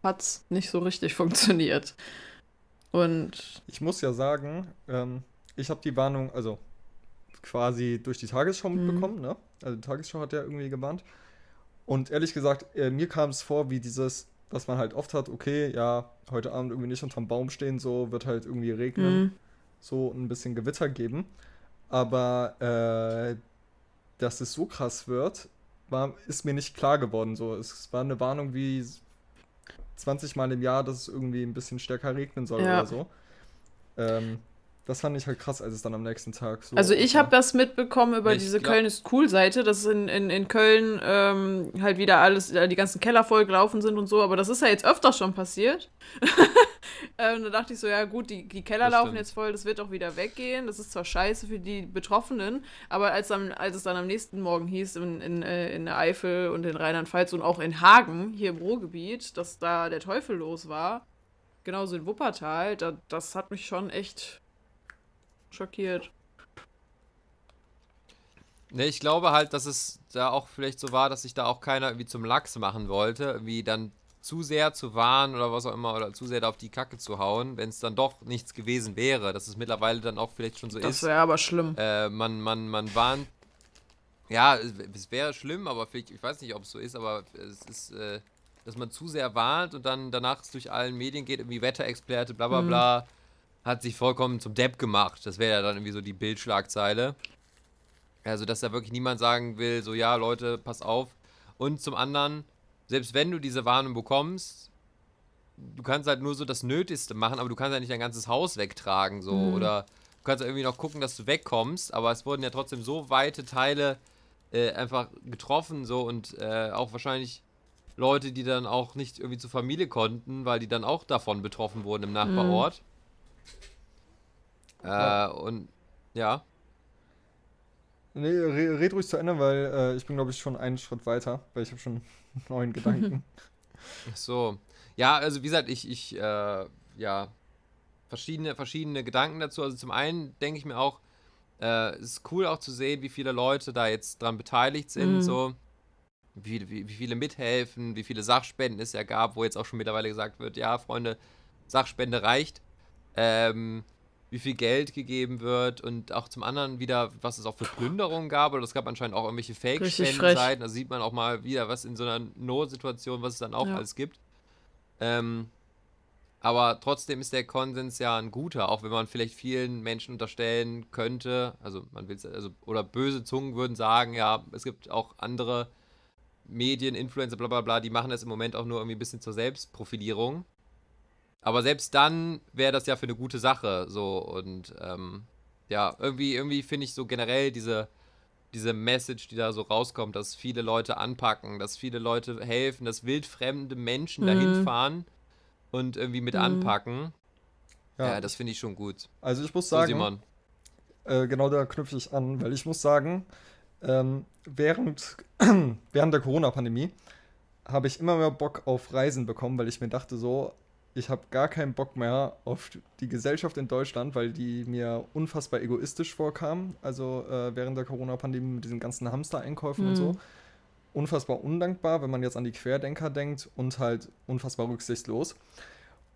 hat es nicht so richtig funktioniert. Und Ich muss ja sagen, ähm, ich habe die Warnung, also quasi durch die Tagesschau Mhm. mitbekommen, ne? Also die Tagesschau hat ja irgendwie gewarnt. Und ehrlich gesagt, äh, mir kam es vor wie dieses, was man halt oft hat, okay, ja, heute Abend irgendwie nicht unterm Baum stehen, so wird halt irgendwie regnen, mh, so ein bisschen Gewitter geben. Aber äh, dass es so krass wird, war, ist mir nicht klar geworden. So, es war eine Warnung wie 20 Mal im Jahr, dass es irgendwie ein bisschen stärker regnen soll Ja. oder so. Ähm, das fand ich halt krass, als es dann am nächsten Tag so. Also ich habe das mitbekommen über Ich diese glaub- Köln ist cool Seite, dass in, in, in Köln ähm, halt wieder alles, äh, die ganzen Keller vollgelaufen sind und so, aber das ist ja jetzt öfter schon passiert. ähm, da dachte ich so, ja gut, die, die Keller Das laufen stimmt. jetzt voll, das wird auch wieder weggehen. Das ist zwar scheiße für die Betroffenen, aber als, dann, als es dann am nächsten Morgen hieß, in, in, äh, in der Eifel und in Rheinland-Pfalz und auch in Hagen, hier im Ruhrgebiet, dass da der Teufel los war, genauso in Wuppertal, da, das hat mich schon echt schockiert. Ne, ich glaube halt, dass es da auch vielleicht so war, dass sich da auch keiner irgendwie zum Lachs machen wollte, irgendwie dann zu sehr zu warnen oder was auch immer oder zu sehr da auf die Kacke zu hauen, wenn es dann doch nichts gewesen wäre, dass es mittlerweile dann auch vielleicht schon so Das ist. wäre aber schlimm. Äh, man, man, man warnt. Ja, es, es wäre schlimm, aber vielleicht, ich weiß nicht, ob es so ist, aber es ist, äh, dass man zu sehr warnt und dann danach es durch allen Medien geht, irgendwie Wetterexperte, bla bla Mhm. bla, hat sich vollkommen zum Depp gemacht. Das wäre ja dann irgendwie so die Bildschlagzeile. Also, dass da wirklich niemand sagen will, so, ja, Leute, pass auf. Und zum anderen, selbst wenn du diese Warnung bekommst, du kannst halt nur so das Nötigste machen, aber du kannst ja nicht dein ganzes Haus wegtragen, so. Mhm. Oder du kannst irgendwie noch gucken, dass du wegkommst, aber es wurden ja trotzdem so weite Teile äh, einfach getroffen, so und äh, auch wahrscheinlich Leute, die dann auch nicht irgendwie zur Familie konnten, weil die dann auch davon betroffen wurden im Nachbarort. Äh, und ja. Nee, re red ruhig zu Ende, weil äh, ich bin, glaube ich, schon einen Schritt weiter, weil ich habe schon neuen Gedanken. Ach so. Ja, also wie gesagt, ich, ich, äh, ja, verschiedene, verschiedene Gedanken dazu. Also zum einen denke ich mir auch, äh, es ist cool auch zu sehen, wie viele Leute da jetzt dran beteiligt sind, Mhm. so. Wie, wie, wie viele mithelfen, wie viele Sachspenden es ja gab, wo jetzt auch schon mittlerweile gesagt wird, ja, Freunde, Sachspende reicht. Ähm, wie viel Geld gegeben wird und auch zum anderen wieder, was es auch für Plünderungen gab, oder es gab anscheinend auch irgendwelche Fake-Spendenseiten, da sieht man auch mal wieder, was in so einer Notsituation, was es dann auch Ja. alles gibt. Ähm, aber trotzdem ist der Konsens ja ein guter, auch wenn man vielleicht vielen Menschen unterstellen könnte, also man will also oder böse Zungen würden sagen, ja, es gibt auch andere Medien, Influencer, bla bla bla, die machen das im Moment auch nur irgendwie ein bisschen zur Selbstprofilierung. Aber selbst dann wäre das ja für eine gute Sache, so und ähm, ja, irgendwie, irgendwie finde ich so generell diese, diese Message, die da so rauskommt, dass viele Leute anpacken, dass viele Leute helfen, dass wildfremde Menschen Mhm. dahin fahren und irgendwie mit Mhm. anpacken. Ja, Ja, das finde ich schon gut. also ich muss So, sagen, Simon. Äh, genau da knüpfe ich an, weil ich muss sagen, ähm, während, während der Corona-Pandemie habe ich immer mehr Bock auf Reisen bekommen, weil ich mir dachte so, ich habe gar keinen Bock mehr auf die Gesellschaft in Deutschland, weil die mir unfassbar egoistisch vorkam. Also äh, während der Corona-Pandemie mit diesen ganzen Hamster-Einkäufen und so. Mhm. Unfassbar undankbar, wenn man jetzt an die Querdenker denkt und halt unfassbar rücksichtslos.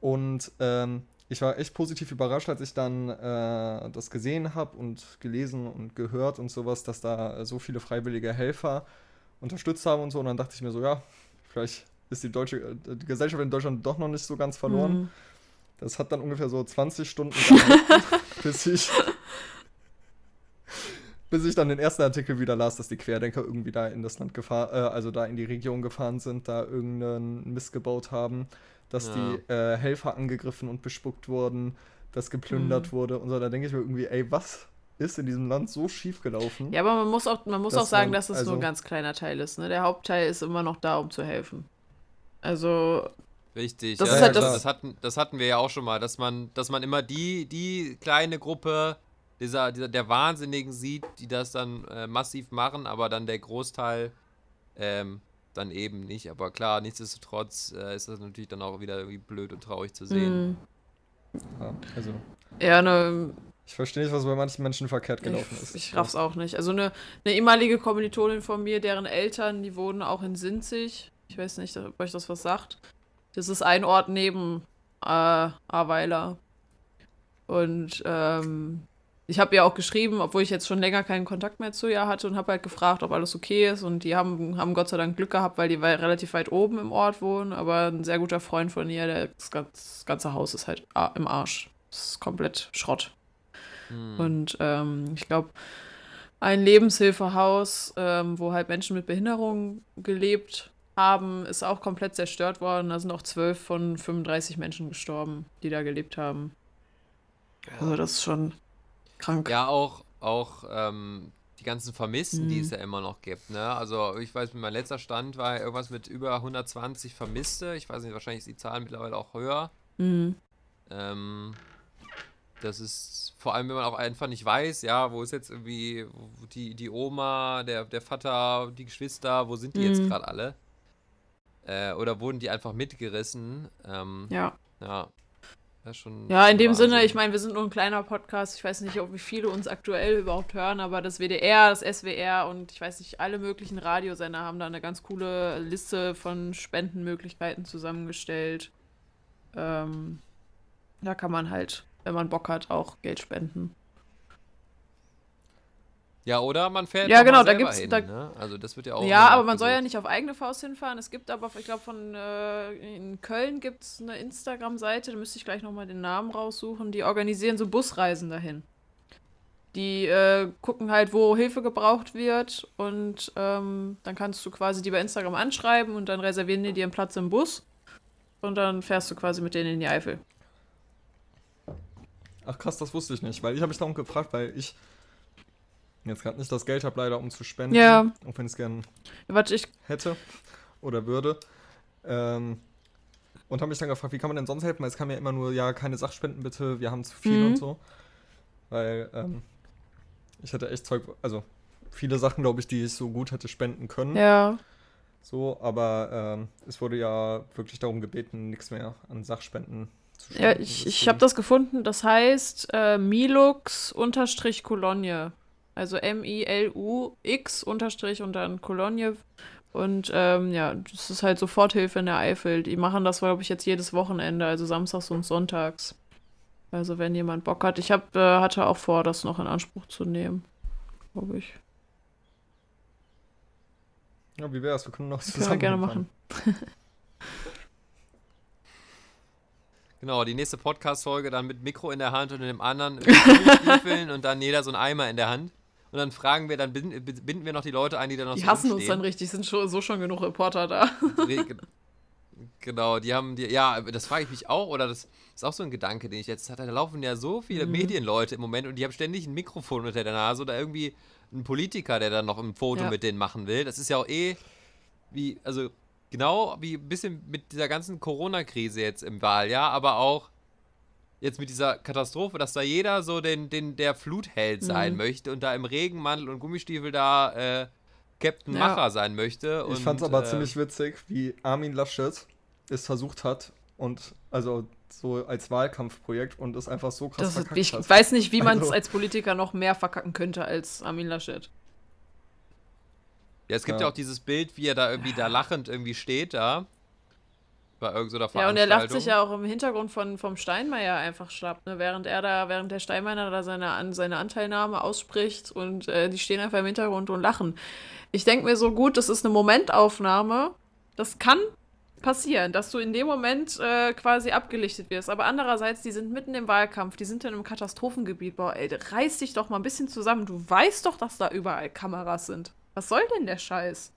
Und ähm, ich war echt positiv überrascht, als ich dann äh, das gesehen habe und gelesen und gehört und sowas, dass da so viele freiwillige Helfer unterstützt haben und so. Und dann dachte ich mir so, ja, vielleicht ist die deutsche äh, die Gesellschaft in Deutschland doch noch nicht so ganz verloren. Mhm. Das hat dann ungefähr so 20 Stunden gedauert, bis ich bis ich dann den ersten Artikel wieder las, dass die Querdenker irgendwie da in das Land gefahren, äh, also da in die Region gefahren sind, da irgendeinen Mist gebaut haben, dass Ja. die äh, Helfer angegriffen und bespuckt wurden, dass geplündert Mhm. wurde und so. Da denke ich mir irgendwie, ey, was ist in diesem Land so schief gelaufen? Ja, aber man muss auch, man muss auch sagen, man- dass es nur also- ein ganz kleiner Teil ist. Ne? Der Hauptteil ist immer noch da, um zu helfen. Also, Richtig. Das ja, ist halt das, das- hatten, das hatten wir ja auch schon mal, dass man, dass man immer die, die kleine Gruppe dieser, dieser, der Wahnsinnigen sieht, die das dann äh, massiv machen, aber dann der Großteil ähm, dann eben nicht. Aber klar, nichtsdestotrotz äh, ist das natürlich dann auch wieder irgendwie blöd und traurig zu sehen. mh. Ja, also, ja, ne, ich verstehe nicht, was bei manchen Menschen verkehrt gelaufen ich, ist. ich raff's auch nicht. Also eine, eine ehemalige Kommilitonin von mir, deren Eltern, die wohnen auch in Sinzig. Ich weiß nicht, ob euch das was sagt. Das ist ein Ort neben äh, Ahrweiler. Und ähm, ich habe ihr auch geschrieben, obwohl ich jetzt schon länger keinen Kontakt mehr zu ihr hatte und habe halt gefragt, ob alles okay ist. Und die haben, haben Gott sei Dank Glück gehabt, weil die relativ weit oben im Ort wohnen. Aber ein sehr guter Freund von ihr, der, das, ganze, das ganze Haus ist halt a- im Arsch. Das ist komplett Schrott. Hm. Und ähm, ich glaube, ein Lebenshilfehaus, ähm, wo halt Menschen mit Behinderung gelebt haben, ist auch komplett zerstört worden. Da sind auch zwölf von 35 Menschen gestorben, die da gelebt haben. Also das ist schon krank. Ja, auch, auch ähm, die ganzen Vermissten, die Mhm. es ja immer noch gibt. Ne? Also ich weiß, mein letzter Stand war irgendwas mit über 120 Vermisste. Ich weiß nicht, wahrscheinlich ist die Zahl mittlerweile auch höher. Mhm. Ähm, das ist vor allem, wenn man auch einfach nicht weiß, ja, wo ist jetzt irgendwie die, die Oma, der, der Vater, die Geschwister, wo sind die jetzt Mhm. gerade alle? Äh, oder wurden die einfach mitgerissen? Ähm, Ja. ja. Ist schon, Ja, in dem Sinne, Wahnsinn. ich meine, wir sind nur ein kleiner Podcast. Ich weiß nicht, ob wie viele uns aktuell überhaupt hören, aber das WDR, das SWR und ich weiß nicht, alle möglichen Radiosender haben da eine ganz coole Liste von Spendenmöglichkeiten zusammengestellt. Ähm, da kann man halt, wenn man Bock hat, auch Geld spenden. Ja, oder man fährt Ja, genau, da gibt's- hin, da- ne? Also das wird ja auch ja, aber man soll ja nicht auf eigene Faust hinfahren. Es gibt aber, ich glaube, von äh, in Köln gibt es eine Instagram-Seite, da müsste ich gleich nochmal den Namen raussuchen. Die organisieren so Busreisen dahin. Die äh, gucken halt, wo Hilfe gebraucht wird und ähm, dann kannst du quasi die bei Instagram anschreiben und dann reservieren die dir einen Platz im Bus und dann fährst du quasi mit denen in die Eifel. Ach krass, das wusste ich nicht, weil ich habe mich darum gefragt, weil ich jetzt gerade nicht das Geld habe, leider, um zu spenden. Ja. Auch wenn ich es gern Warte, ich. hätte oder würde. Ähm, und habe mich dann gefragt, wie kann man denn sonst helfen? Weil es kam ja immer nur, ja, keine Sachspenden bitte, wir haben zu viel Mhm. und so. Weil ähm, ich hätte echt Zeug, also viele Sachen, glaube ich, die ich so gut hätte spenden können. Ja. So, aber ähm, es wurde ja wirklich darum gebeten, nichts mehr an Sachspenden zu Ja, spenden. ich, ich habe das gefunden. Das heißt äh, Milux-Cologne. Also M-I-L-U-X unterstrich und dann Cologne. Und ähm, ja, das ist halt Soforthilfe in der Eifel. Die machen das, glaube ich, jetzt jedes Wochenende, also samstags und sonntags. Also wenn jemand Bock hat. Ich hab, äh, hatte auch vor, das noch in Anspruch zu nehmen. Glaube ich. Ja, wie wär's? Wir können noch Können wir zusammen gerne machen. Genau, die nächste Podcast-Folge dann mit Mikro in der Hand und in dem anderen Stiefeln und dann jeder so ein Eimer in der Hand. Und dann fragen wir, dann binden, wir noch die Leute ein, die dann noch Die so hassen uns rumstehen. dann richtig, sind schon, so schon genug Reporter da. Genau, die haben die, ja, das frage ich mich auch, oder das ist auch so ein Gedanke, den ich jetzt hatte. Da laufen ja so viele Mhm. Medienleute im Moment und die haben ständig ein Mikrofon unter der Nase oder irgendwie ein Politiker, der dann noch ein Foto Ja. mit denen machen will. Das ist ja auch eh wie, also genau wie ein bisschen mit dieser ganzen Corona-Krise jetzt im Wahljahr, aber auch jetzt mit dieser Katastrophe, dass da jeder so den, den der Flutheld sein Mhm. möchte und da im Regenmantel und Gummistiefel da äh, Captain Ja. Macher sein möchte. Ich und, fand's aber äh, ziemlich witzig, wie Armin Laschet es versucht hat und also so als Wahlkampfprojekt und es einfach so krass Das ist, verkackt ich hat. weiß nicht, wie man es Also- als Politiker noch mehr verkacken könnte als Armin Laschet. Ja, es gibt Ja. ja auch dieses Bild, wie er da irgendwie da lachend irgendwie steht da. Bei irgendeiner so Ja, und er lacht sich ja auch im Hintergrund von, vom Steinmeier einfach schlapp, ne? während er da, während der Steinmeier da seine, an, seine Anteilnahme ausspricht und äh, die stehen einfach im Hintergrund und lachen. Ich denke mir so, gut, das ist eine Momentaufnahme. Das kann passieren, dass du in dem Moment äh, quasi abgelichtet wirst. Aber andererseits, die sind mitten im Wahlkampf, die sind in einem Katastrophengebiet. Boah, ey, reiß dich doch mal ein bisschen zusammen. Du weißt doch, dass da überall Kameras sind. Was soll denn der Scheiß?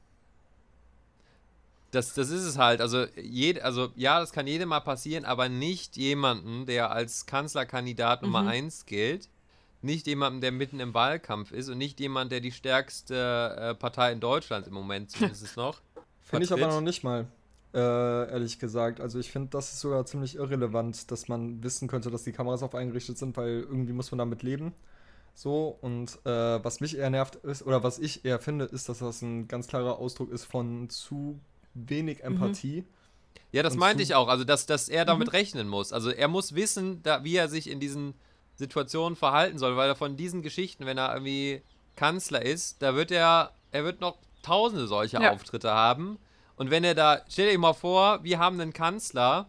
Das, das ist es halt. Also, jed, also, ja, das kann jedem mal passieren, aber nicht jemanden, der als Kanzlerkandidat Nummer Mhm. 1 gilt. Nicht jemanden, der mitten im Wahlkampf ist und nicht jemand, der die stärkste äh, Partei in Deutschland im Moment zumindest noch. Finde ich aber noch nicht mal, äh, ehrlich gesagt. Also ich finde, das ist sogar ziemlich irrelevant, dass man wissen könnte, dass die Kameras auf eingerichtet sind, weil irgendwie muss man damit leben. So, und äh, was mich eher nervt ist, oder was ich eher finde, ist, dass das ein ganz klarer Ausdruck ist von zu wenig Empathie. Ja, das Und meinte ich auch. Also, dass, dass er damit Mhm. rechnen muss. Also, er muss wissen, da, wie er sich in diesen Situationen verhalten soll, weil er von diesen Geschichten, wenn er irgendwie Kanzler ist, da wird er, er wird noch tausende solcher Ja. Auftritte haben. Und wenn er da, stell dir mal vor, wir haben einen Kanzler,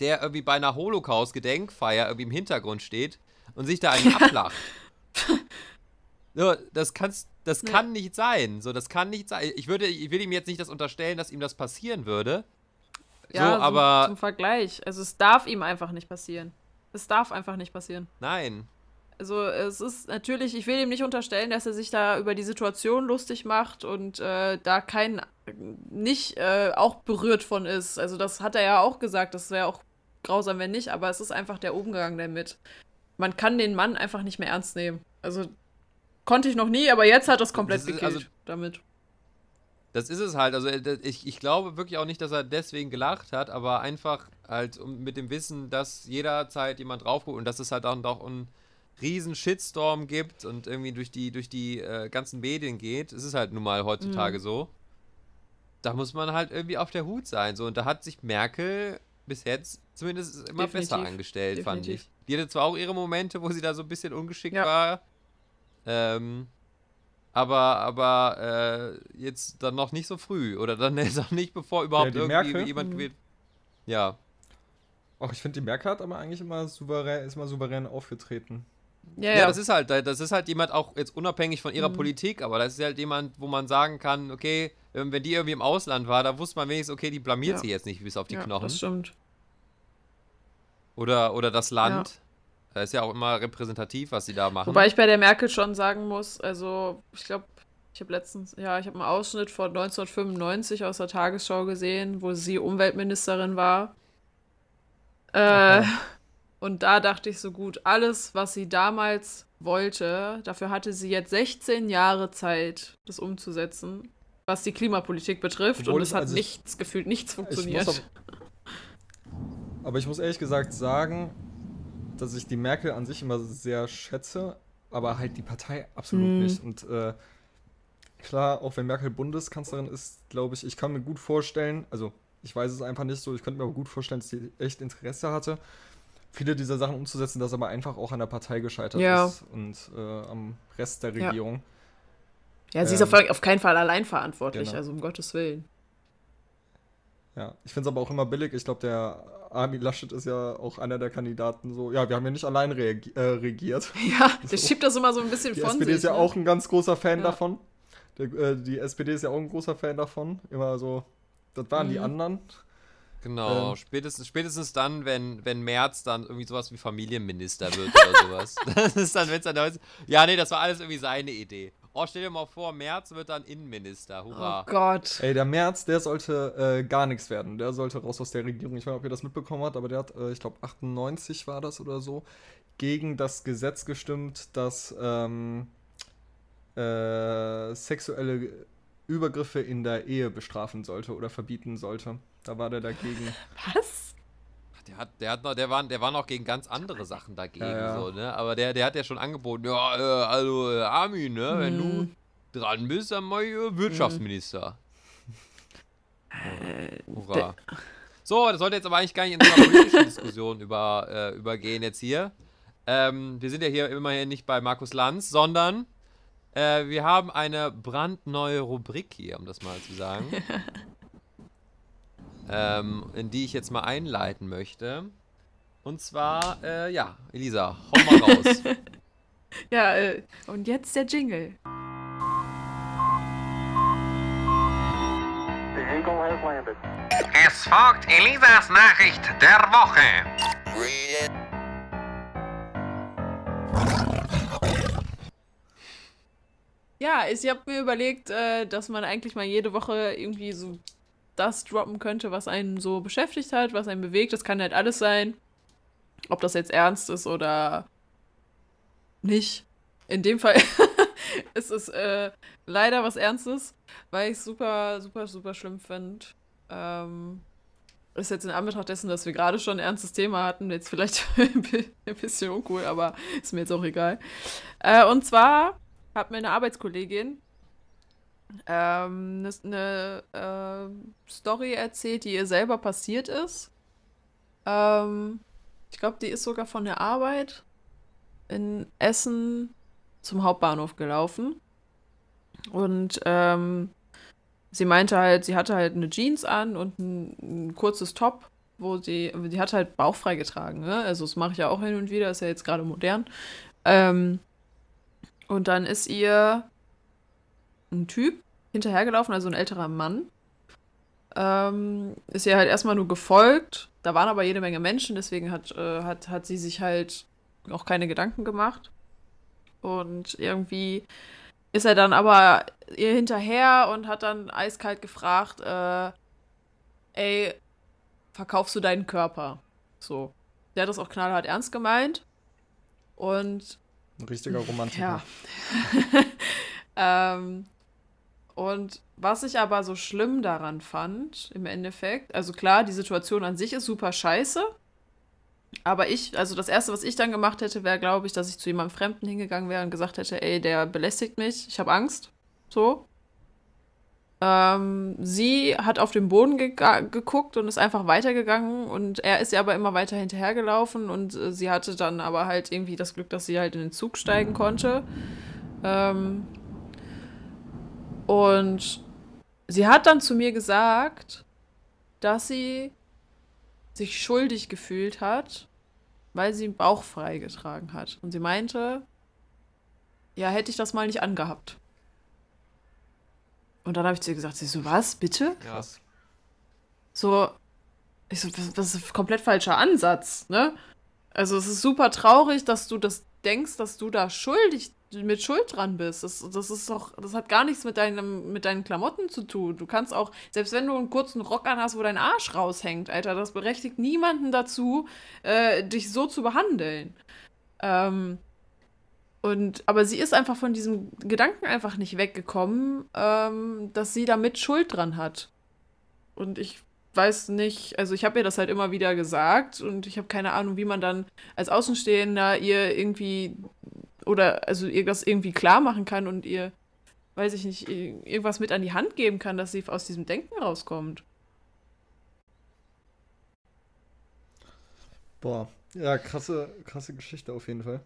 der irgendwie bei einer Holocaust-Gedenkfeier irgendwie im Hintergrund steht und sich da einen ablacht. So, das kann's, das Nee. kann nicht sein. So, das kann nicht sein. Ich würde, ich will ihm jetzt nicht das unterstellen, dass ihm das passieren würde. Ja, so, aber zum Vergleich. Also es darf ihm einfach nicht passieren. Es darf einfach nicht passieren. nein. Also es ist natürlich, ich will ihm nicht unterstellen, dass er sich da über die Situation lustig macht und äh, da kein, nicht äh, auch berührt von ist. Also das hat er ja auch gesagt, das wäre auch grausam, wenn nicht, aber es ist einfach der Umgang damit. Man kann den Mann einfach nicht mehr ernst nehmen. Also konnte ich noch nie, aber jetzt hat das komplett Das ist- gekillt also- damit. Das ist es halt. Also äh, ich, ich glaube wirklich auch nicht, dass er deswegen gelacht hat, aber einfach halt um, mit dem Wissen, dass jederzeit jemand drauf guckt und dass es halt auch noch einen riesen Shitstorm gibt und irgendwie durch die, durch die äh, ganzen Medien geht. Es ist halt nun mal heutzutage Mhm. so. Da muss man halt irgendwie auf der Hut sein. So. Und da hat sich Merkel bis jetzt zumindest immer Definitiv. besser angestellt, fand Definitiv. ich. Die hatte zwar auch ihre Momente, wo sie da so ein bisschen ungeschickt Ja. war. Ähm, aber aber äh, jetzt dann noch nicht so früh oder dann jetzt auch nicht, bevor überhaupt die irgendwie Merkel? jemand Mhm. gewählt. Ja. Ach, ich finde, die Merkel hat aber eigentlich immer souverän, ist immer souverän aufgetreten. Ja, ja, ja. das ist halt, das ist halt jemand auch jetzt unabhängig von ihrer Mhm. Politik, aber das ist halt jemand, wo man sagen kann, okay, wenn die irgendwie im Ausland war, da wusste man wenigstens, okay, die blamiert Ja. sich jetzt nicht bis auf die ja, Knochen. das stimmt. Oder, oder das Land. Das ist ja auch immer repräsentativ, was sie da machen. Wobei ich bei der Merkel schon sagen muss, also ich glaube, ich habe letztens, ja, ich habe einen Ausschnitt von 1995 aus der Tagesschau gesehen, wo sie Umweltministerin war. Äh, und da dachte ich so gut, alles, was sie damals wollte, dafür hatte sie jetzt 16 Jahre Zeit, das umzusetzen, was die Klimapolitik betrifft. Obwohl und es- hat also ich- nichts, gefühlt nichts funktioniert. aber, aber ich muss ehrlich gesagt sagen, dass ich die Merkel an sich immer sehr schätze, aber halt die Partei absolut Mhm. nicht. Und äh, klar, auch wenn Merkel Bundeskanzlerin ist, glaube ich, ich kann mir gut vorstellen, also ich weiß es einfach nicht so, ich könnte mir aber gut vorstellen, dass sie echt Interesse hatte, viele dieser Sachen umzusetzen, das aber einfach auch an der Partei gescheitert Ja. ist und äh, am Rest der Ja. Regierung. ja, sie ist ähm, auf, auf keinen Fall allein verantwortlich, genau. also um Gottes Willen. Ja, ich finde es aber auch immer billig. Ich glaube, der Armin Laschet ist ja auch einer der Kandidaten so. Ja, wir haben ja nicht allein äh, regiert. Ja, der So. schiebt das immer so ein bisschen Die von SPD sich. ist ja ne? auch ein ganz großer Fan Ja. davon. Der, äh, die SPD ist ja auch ein großer Fan davon. Immer so, das waren die Mhm. anderen. Genau, Ähm. spätestens, spätestens dann, wenn, wenn Merz dann irgendwie sowas wie Familienminister wird oder sowas. Das ist dann, wenn es dann heißt, ja, nee, das war alles irgendwie seine Idee. Oh, stell dir mal vor, Merz wird dann Innenminister. Hurra. Oh Gott. Ey, der Merz, der sollte äh, gar nichts werden. Der sollte raus aus der Regierung. Ich weiß nicht, ob ihr das mitbekommen habt, aber der hat, äh, ich glaube, 98 war das oder so, gegen das Gesetz gestimmt, das ähm, äh, sexuelle Übergriffe in der Ehe bestrafen sollte oder verbieten sollte. Da war der dagegen. Was? Der, hat, der, hat noch, der, war, der war noch gegen ganz andere Sachen dagegen, Ja, ja. so, ne? Aber der, der hat ja schon angeboten, ja, äh, also äh, Armin, ne, wenn du Mhm. dran bist, dann mach ich äh, Wirtschaftsminister. Hurra. So, das sollte jetzt aber eigentlich gar nicht in so einer politischen Diskussion über, äh, übergehen jetzt hier. Ähm, wir sind ja hier immerhin nicht bei Markus Lanz, sondern äh, wir haben eine brandneue Rubrik hier, um das mal zu sagen. ähm, in die ich jetzt mal einleiten möchte. Und zwar, äh, ja, Elisa, hau mal raus. Ja, äh, und jetzt der Jingle. Es folgt Elisas Nachricht der Woche. Ja, ich habe mir überlegt, äh, dass man eigentlich mal jede Woche irgendwie so das droppen könnte, was einen so beschäftigt hat, was einen bewegt. Das kann halt alles sein. Ob das jetzt ernst ist oder nicht. In dem Fall ist es äh, leider was Ernstes, weil ich es super, super, super schlimm finde. Ähm, ist jetzt in Anbetracht dessen, dass wir gerade schon ein ernstes Thema hatten, jetzt vielleicht ein bi- ein bisschen uncool, aber ist mir jetzt auch egal. Äh, und zwar hat mir eine Arbeitskollegin ähm, eine, eine äh, Story erzählt, die ihr selber passiert ist. Ähm, ich glaube, die ist sogar von der Arbeit in Essen zum Hauptbahnhof gelaufen. Und ähm, sie meinte halt, sie hatte halt eine Jeans an und ein, ein kurzes Top, wo sie, die hat halt bauchfrei getragen, ne? Also das mache ich ja auch hin und wieder, ist ja jetzt gerade modern. Ähm, und dann ist ihr ein Typ hinterhergelaufen, also ein älterer Mann. Ähm, ist ihr halt erstmal nur gefolgt. Da waren aber jede Menge Menschen, deswegen hat, äh, hat, hat sie sich halt auch keine Gedanken gemacht. Und irgendwie ist er dann aber ihr hinterher und hat dann eiskalt gefragt, äh, ey, verkaufst du deinen Körper? So. Der hat das auch knallhart ernst gemeint. Und Ein richtiger Romantiker. ja. ähm, und was ich aber so schlimm daran fand, im Endeffekt, also klar, die Situation an sich ist super scheiße. Aber ich, also das Erste, was ich dann gemacht hätte, wäre, glaube ich, dass ich zu jemandem Fremden hingegangen wäre und gesagt hätte, ey, der belästigt mich, ich habe Angst. So. Ähm, sie hat auf den Boden gega- geguckt und ist einfach weitergegangen und er ist ihr aber immer weiter hinterhergelaufen und äh, sie hatte dann aber halt irgendwie das Glück, dass sie halt in den Zug steigen konnte. Ähm, und sie hat dann zu mir gesagt, dass sie sich schuldig gefühlt hat, weil sie den Bauch freigetragen hat. Und sie meinte, ja, hätte ich das mal nicht angehabt. Und dann habe ich zu ihr gesagt, sie so, was, bitte? Krass. So, ich so, das, das ist ein komplett falscher Ansatz, ne? Also es ist super traurig, dass du das denkst, dass du da schuldig mit Schuld dran bist. Das, das ist doch, das hat gar nichts mit deinem, mit deinen Klamotten zu tun. Du kannst auch, selbst wenn du einen kurzen Rock anhast, wo dein Arsch raushängt, Alter, das berechtigt niemanden dazu, äh, dich so zu behandeln. Ähm, und, aber sie ist einfach von diesem Gedanken einfach nicht weggekommen, ähm, dass sie damit Schuld dran hat. Und ich weiß nicht, also ich habe ihr das halt immer wieder gesagt und ich habe keine Ahnung, wie man dann als Außenstehender ihr irgendwie oder also ihr das irgendwie klar machen kann und ihr, weiß ich nicht, irgendwas mit an die Hand geben kann, dass sie aus diesem Denken rauskommt. Boah, ja, krasse, krasse Geschichte auf jeden Fall.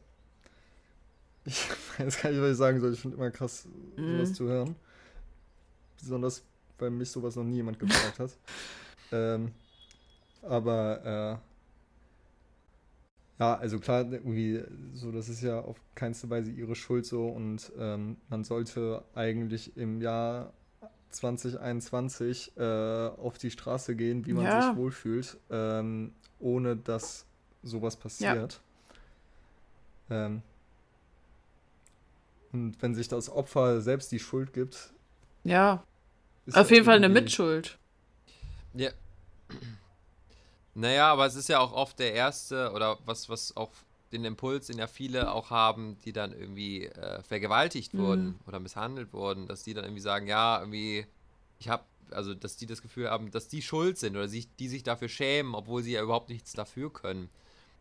Ich weiß gar nicht, was ich sagen soll. Ich finde immer krass, sowas Mhm. zu hören. Besonders, weil mich sowas noch nie jemand gefragt hat. Ähm, aber, äh, ja, also klar, irgendwie, so, das ist ja auf keinste Weise ihre Schuld so und ähm, man sollte eigentlich im Jahr 2021 äh, auf die Straße gehen, wie man Ja. sich wohlfühlt, ähm, ohne dass sowas passiert. Ähm, und wenn sich das Opfer selbst die Schuld gibt, Ja, ist auf jeden Fall eine Mitschuld. Ja. Naja, aber es ist ja auch oft der erste oder was, was auch den Impuls, den ja viele auch haben, die dann irgendwie äh, vergewaltigt Mhm. wurden oder misshandelt wurden, dass die dann irgendwie sagen, ja, irgendwie, ich habe, also dass die das Gefühl haben, dass die schuld sind oder sich, die sich dafür schämen, obwohl sie ja überhaupt nichts dafür können.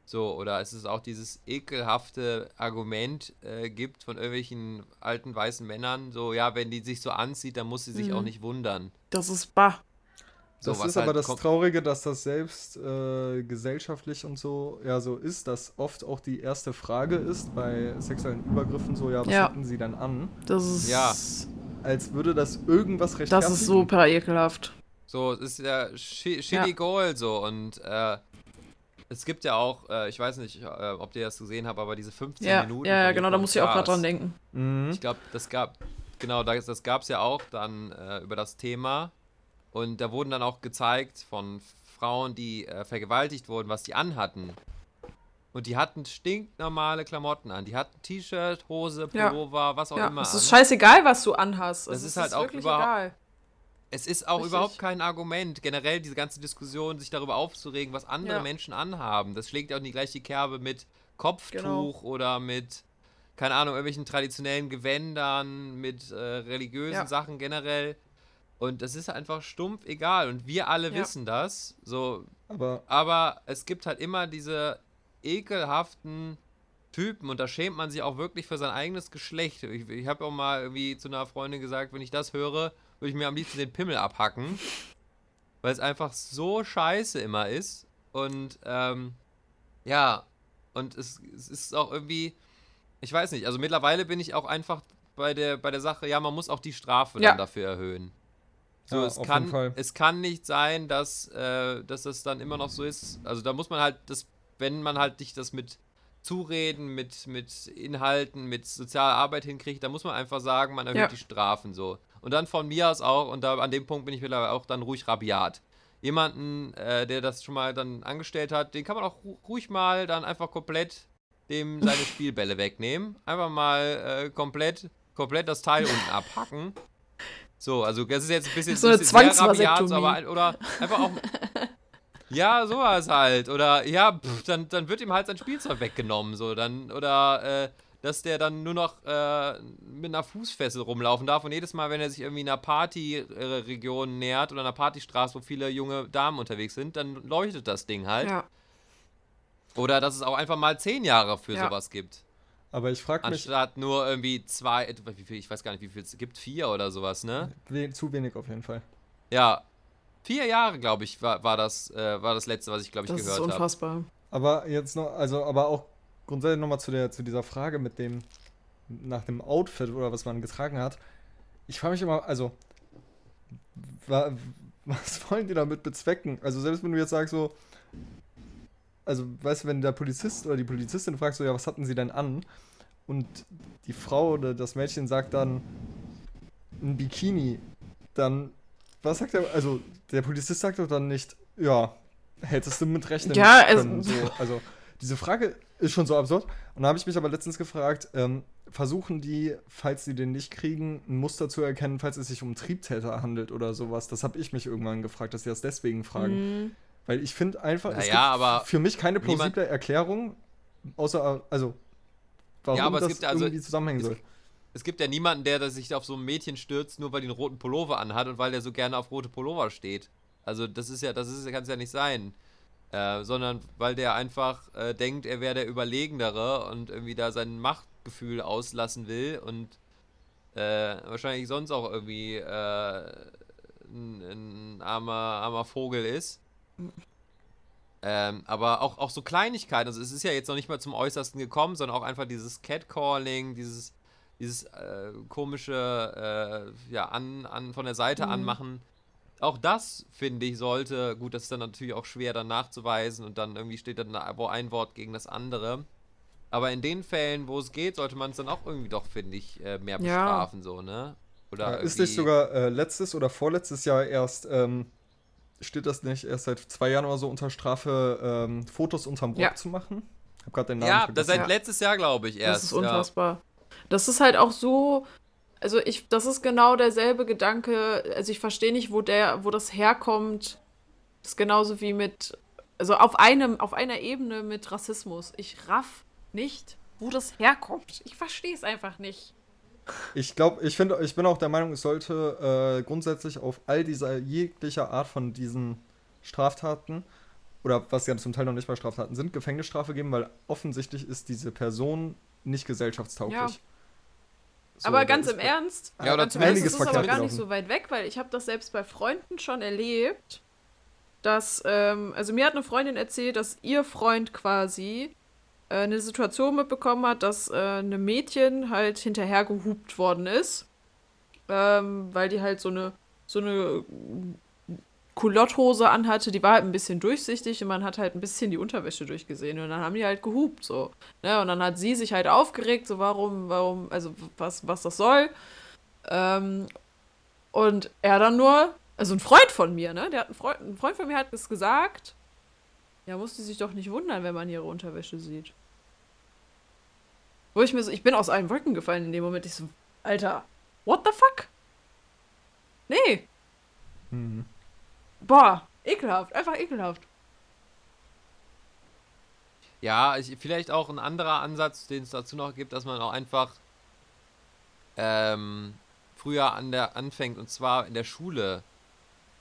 So, oder es ist auch dieses ekelhafte Argument äh, gibt von irgendwelchen alten weißen Männern, so, ja, wenn die sich so anzieht, dann muss sie sich Mhm. auch nicht wundern. Das ist bah. So, das was ist aber halt das kom- Traurige, dass das selbst äh, gesellschaftlich und so ja so ist, dass oft auch die erste Frage ist bei sexuellen Übergriffen so, ja, was Ja. hatten sie dann an? Das ist. Ja. Als würde das irgendwas Das rechtfertigen. ist super ekelhaft. So, es ist ja Shi- Ja. Chili Gold so und äh, es gibt ja auch, äh, ich weiß nicht, äh, ob ihr das gesehen habt, aber diese 15 Ja, Minuten. ja, genau, da muss ich auch gerade dran denken. Mhm. Ich glaube, das gab, genau, das, das gab es ja auch dann äh, über das Thema. Und da wurden dann auch gezeigt von Frauen, die äh, vergewaltigt wurden, was die anhatten. Und die hatten stinknormale Klamotten an. Die hatten T-Shirt, Hose, Ja. Pullover, was auch Ja, immer. es an. ist scheißegal, was du anhast. Das Also, ist halt auch wirklich überhaupt- egal. Es ist auch Richtig. überhaupt kein Argument, generell diese ganze Diskussion, sich darüber aufzuregen, was andere Ja. Menschen anhaben. Das schlägt ja auch in die gleiche Kerbe mit Kopftuch Genau. oder mit, keine Ahnung, irgendwelchen traditionellen Gewändern, mit äh, religiösen Ja. Sachen generell. Und das ist einfach stumpf egal. Und wir alle Ja. wissen das. So, Aber aber es gibt halt immer diese ekelhaften Typen und da schämt man sich auch wirklich für sein eigenes Geschlecht. Ich, ich habe auch mal irgendwie zu einer Freundin gesagt, wenn ich das höre, würde ich mir am liebsten den Pimmel abhacken. Weil es einfach so scheiße immer ist. Und ähm, ja, und es, es ist auch irgendwie, ich weiß nicht, also mittlerweile bin ich auch einfach bei der, bei der Sache, ja, man muss auch die Strafe Ja. dann dafür erhöhen. So, Ja, es, auf kann, jeden Fall. es kann nicht sein, dass, äh, dass das dann immer noch so ist. Also da muss man halt das, wenn man halt dich das mit Zureden, mit, mit Inhalten, mit sozialer Arbeit hinkriegt, dann muss man einfach sagen, man erhöht Ja. die Strafen so. Und dann von mir aus auch, und da an dem Punkt bin ich mittlerweile auch dann ruhig rabiat. Jemanden, äh, der das schon mal dann angestellt hat, den kann man auch ru- ruhig mal dann einfach komplett dem seine Spielbälle wegnehmen. Einfach mal äh, komplett, komplett das Teil unten abhacken. So, also das ist jetzt ein bisschen, So eine bisschen rabiat, aber ein- oder einfach auch. Ja, sowas halt. Oder ja, pff, dann, dann wird ihm halt sein Spielzeug weggenommen. So, dann, oder äh, dass der dann nur noch äh, mit einer Fußfessel rumlaufen darf und jedes Mal, wenn er sich irgendwie einer Partyregion nähert oder einer Partystraße, wo viele junge Damen unterwegs sind, dann leuchtet das Ding halt. Ja. Oder dass es auch einfach mal zehn Jahre für Ja. sowas gibt. Aber ich frage mich, Anstatt nur irgendwie zwei, wie viel, ich weiß gar nicht, wie viel es gibt, vier oder sowas, ne? we zu wenig auf jeden Fall. Ja. Vier Jahre, glaube ich, war, war, das, äh, war das letzte, was ich, glaube ich, Das ist gehört habe. unfassbar. Aber jetzt noch, also aber auch grundsätzlich nochmal zu, der, zu dieser Frage mit dem, nach dem Outfit oder was man getragen hat. Ich frage mich immer, also, wa, was wollen die damit bezwecken? Also selbst wenn du jetzt sagst so, also weißt du, wenn der Polizist oder die Polizistin fragt so, ja, was hatten sie denn an? Und die Frau oder das Mädchen sagt dann ein Bikini, dann, was sagt der, also der Polizist sagt doch dann nicht, ja, hättest du mit rechnen Ja, also- können. So, also diese Frage ist schon so absurd. Und da habe ich mich aber letztens gefragt, ähm, versuchen die, falls sie den nicht kriegen, ein Muster zu erkennen, falls es sich um Triebtäter handelt oder sowas? Das habe ich mich irgendwann gefragt, dass sie das deswegen fragen. Mhm. Weil ich finde einfach, es Naja, gibt aber für mich keine niemand- plausible Erklärung, außer, also, warum Ja, aber es das gibt also- irgendwie zusammenhängen es- soll. Es gibt ja niemanden, der, sich auf so ein Mädchen stürzt, nur weil die einen roten Pullover anhat und weil der so gerne auf rote Pullover steht. Also das ist ja, das ist, kann es ja nicht sein. Äh, sondern weil der einfach äh, denkt, er wäre der Überlegendere und irgendwie da sein Machtgefühl auslassen will und äh, wahrscheinlich sonst auch irgendwie äh, ein, ein armer, armer Vogel ist. Ähm, aber auch, auch so Kleinigkeiten, also es ist ja jetzt noch nicht mal zum Äußersten gekommen, sondern auch einfach dieses Catcalling, dieses, dieses äh, komische, äh, ja, an, an, von der Seite Mhm. anmachen. Auch das, finde ich, sollte, gut, das ist dann natürlich auch schwer dann nachzuweisen und dann irgendwie steht dann wo ein Wort gegen das andere. Aber in den Fällen, wo es geht, sollte man es dann auch irgendwie doch, finde ich, äh, mehr Ja. bestrafen, so, ne? Oder Ja, ist irgendwie- nicht sogar äh, letztes oder vorletztes Jahr erst, ähm, steht das nicht erst seit zwei Jahren oder so unter Strafe, ähm, Fotos unterm Rock Ja. zu machen? Ich hab gerade den Namen Ja, vergessen. das seit Ja. letztes Jahr, glaube ich, erst. Das ist ja. unfassbar. Das ist halt auch so. Also ich, das ist genau derselbe Gedanke. Also ich verstehe nicht, wo der, wo das herkommt. Das ist genauso wie mit, also auf einem, auf einer Ebene mit Rassismus. Ich raff nicht, wo das herkommt. Ich verstehe es einfach nicht. Ich glaube, ich finde, ich bin auch der Meinung, es sollte äh, grundsätzlich auf all dieser jeglicher Art von diesen Straftaten oder was ja zum Teil noch nicht mal Straftaten sind, Gefängnisstrafe geben, weil offensichtlich ist diese Person nicht gesellschaftstauglich. Ja. So, aber ganz im Ernst, Ja, oder ganz im Ernst, ist aber verkehrt gar nicht so weit weg, weil ich habe das selbst bei Freunden schon erlebt, dass, ähm, also mir hat eine Freundin erzählt, dass ihr Freund quasi äh, eine Situation mitbekommen hat, dass äh, eine Mädchen halt hinterher gehupt worden ist, ähm, weil die halt so eine, so eine Culotthose anhatte, die war halt ein bisschen durchsichtig und man hat halt ein bisschen die Unterwäsche durchgesehen und dann haben die halt gehupt so. Ne? Und dann hat sie sich halt aufgeregt, so warum, warum, also was, was das soll. Ähm, und er dann nur, also ein Freund von mir, ne? Der hat ein Freund, ein Freund von mir hat es gesagt. Ja, muss die sich doch nicht wundern, wenn man ihre Unterwäsche sieht. Wo ich mir so, ich bin aus allen Wolken gefallen in dem Moment. Ich so, Alter, what the fuck? Nee. Mhm. Boah, ekelhaft, einfach ekelhaft. Ja, ich, vielleicht auch ein anderer Ansatz, den es dazu noch gibt, dass man auch einfach ähm, früher an der anfängt und zwar in der Schule,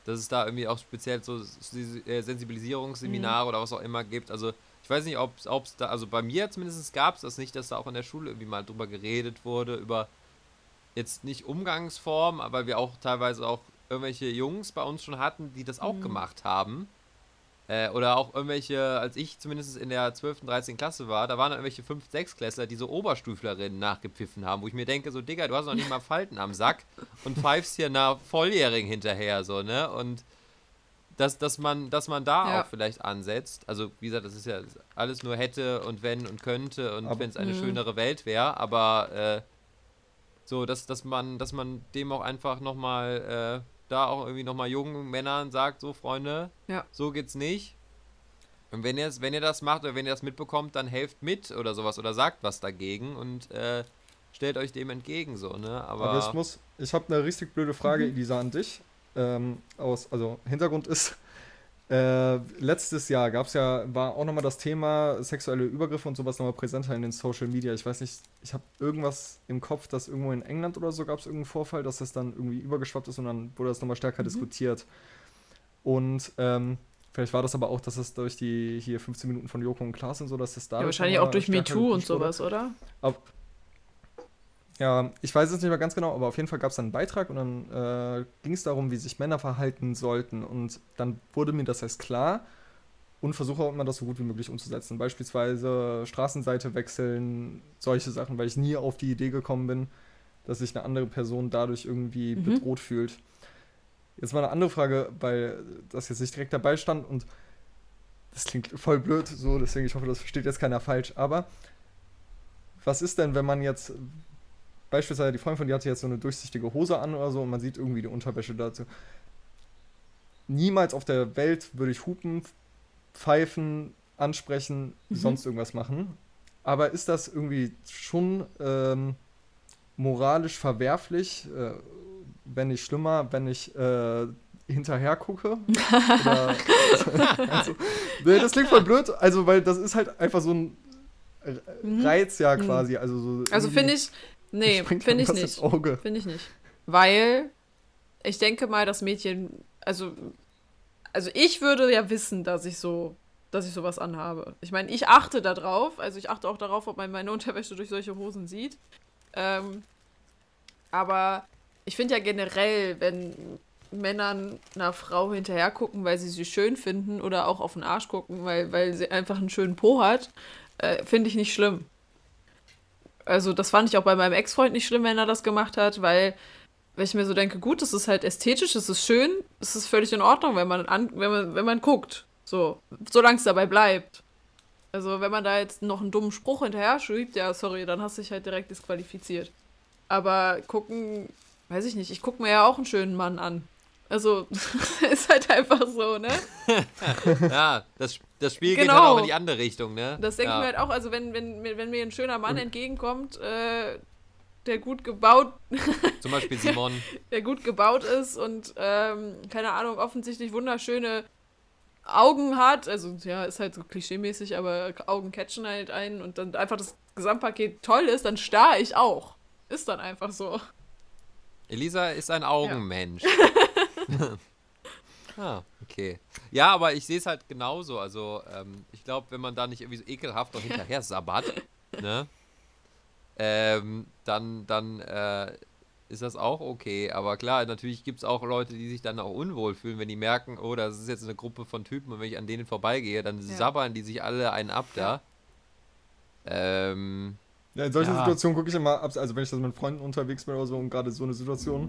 dass es da irgendwie auch speziell so äh, Sensibilisierungsseminare oder was auch immer gibt. Also ich weiß nicht, ob es da, also bei mir zumindest gab es das nicht, dass da auch in der Schule irgendwie mal drüber geredet wurde, über jetzt nicht Umgangsform, aber wir auch teilweise auch irgendwelche Jungs bei uns schon hatten, die das auch gemacht haben. Äh, oder auch irgendwelche, als ich zumindest in der 12., 13. Klasse war, da waren dann irgendwelche 5-, 6 Klässler, die so Oberstuflerinnen nachgepfiffen haben, wo ich mir denke, so, Digga, du hast noch nicht mal Falten am Sack und pfeifst hier einer Volljährigen hinterher, so, ne? Und dass, dass man, dass man da Ja. auch vielleicht ansetzt. Also, wie gesagt, das ist ja alles nur hätte und wenn und könnte und wenn es eine Mhm. schönere Welt wäre, aber äh, so, dass, dass man, dass man dem auch einfach nochmal, äh, da auch irgendwie nochmal jungen Männern sagt, so Freunde, Ja. so geht's nicht. Und wenn ihr, wenn ihr das macht oder wenn ihr das mitbekommt, dann helft mit oder sowas oder sagt was dagegen und äh, stellt euch dem entgegen, so, ne? Aber, Aber ich muss, ich habe eine richtig blöde Frage, Elisa, an dich. Ähm, aus, also Hintergrund ist, äh, letztes Jahr gab es ja, war auch nochmal das Thema sexuelle Übergriffe und sowas nochmal präsenter in den Social Media. Ich weiß nicht, ich habe irgendwas im Kopf, dass irgendwo in England oder so gab es irgendeinen Vorfall, dass das dann irgendwie übergeschwappt ist und dann wurde das nochmal stärker diskutiert. Und ähm, vielleicht war das aber auch, dass es durch die hier 15 Minuten von Joko und Klaas und so, dass das da Ja, wahrscheinlich auch durch MeToo und sowas, oder? aber, ja, ich weiß es nicht mehr ganz genau, aber auf jeden Fall gab es dann einen Beitrag und dann äh, ging es darum, wie sich Männer verhalten sollten. Und dann wurde mir das erst klar und versuche auch immer das so gut wie möglich umzusetzen. Beispielsweise Straßenseite wechseln, solche Sachen, weil ich nie auf die Idee gekommen bin, dass sich eine andere Person dadurch irgendwie Mhm. bedroht fühlt. Jetzt mal eine andere Frage, weil das jetzt nicht direkt dabei stand und das klingt voll blöd so, deswegen ich hoffe, das versteht jetzt keiner falsch. Aber was ist denn, wenn man jetzt beispielsweise die Freundin von dir hatte jetzt so eine durchsichtige Hose an oder so und man sieht irgendwie die Unterwäsche dazu. Niemals auf der Welt würde ich hupen, pfeifen, ansprechen, sonst irgendwas machen. Aber ist das irgendwie schon ähm, moralisch verwerflich, äh, wenn nicht schlimmer, wenn ich äh, hinterher gucke? Oder, also, das klingt voll blöd, also weil das ist halt einfach so ein R- Reiz ja quasi. Also, so Mhm. Also finde ich, nee, finde ich nicht. Finde ich nicht. Weil ich denke mal, das Mädchen, also, also ich würde ja wissen, dass ich so, dass ich sowas anhabe. Ich meine, ich achte da drauf, also ich achte auch darauf, ob man meine Unterwäsche durch solche Hosen sieht. Ähm, aber ich finde ja generell, wenn Männern einer Frau hinterher gucken, weil sie sie schön finden oder auch auf den Arsch gucken, weil, weil sie einfach einen schönen Po hat, äh, finde ich nicht schlimm. Also das fand ich auch bei meinem Ex-Freund nicht schlimm, wenn er das gemacht hat, weil, weil ich mir so denke, gut, das ist halt ästhetisch, das ist schön, es ist völlig in Ordnung, wenn man an, wenn man, wenn man guckt. So, solange es dabei bleibt. Also wenn man da jetzt noch einen dummen Spruch hinterher schiebt, ja, sorry, dann hast du dich halt direkt disqualifiziert. Aber gucken, weiß ich nicht, ich gucke mir ja auch einen schönen Mann an. Also, ist halt einfach so, ne? Ja, das, das Spiel geht Genau. halt auch in die andere Richtung, ne? Das denke ja. ich mir halt auch, also wenn, wenn, mir- wenn mir ein schöner Mann entgegenkommt, äh, der gut gebaut, Zum Beispiel Simon. der gut gebaut ist und, ähm, keine Ahnung, offensichtlich wunderschöne Augen hat, also ja, ist halt so klischeemäßig, aber Augen catchen halt ein und dann einfach das Gesamtpaket toll ist, dann starr ich auch. Ist dann einfach so. Elisa ist ein Augenmensch. ah, okay. Ja, aber ich sehe es halt genauso. Also, ähm, ich glaube, wenn man da nicht irgendwie so ekelhaft noch hinterher sabbert, ne? Ähm, dann, dann äh, ist das auch okay. Aber klar, natürlich gibt es auch Leute, die sich dann auch unwohl fühlen, wenn die merken, oh, das ist jetzt eine Gruppe von Typen und wenn ich an denen vorbeigehe, dann Ja. sabbern die sich alle einen ab da. Ähm, Ja, in solchen Ja. Situationen gucke ich immer, ab, also wenn ich das mit Freunden unterwegs bin oder so und gerade so eine Situation,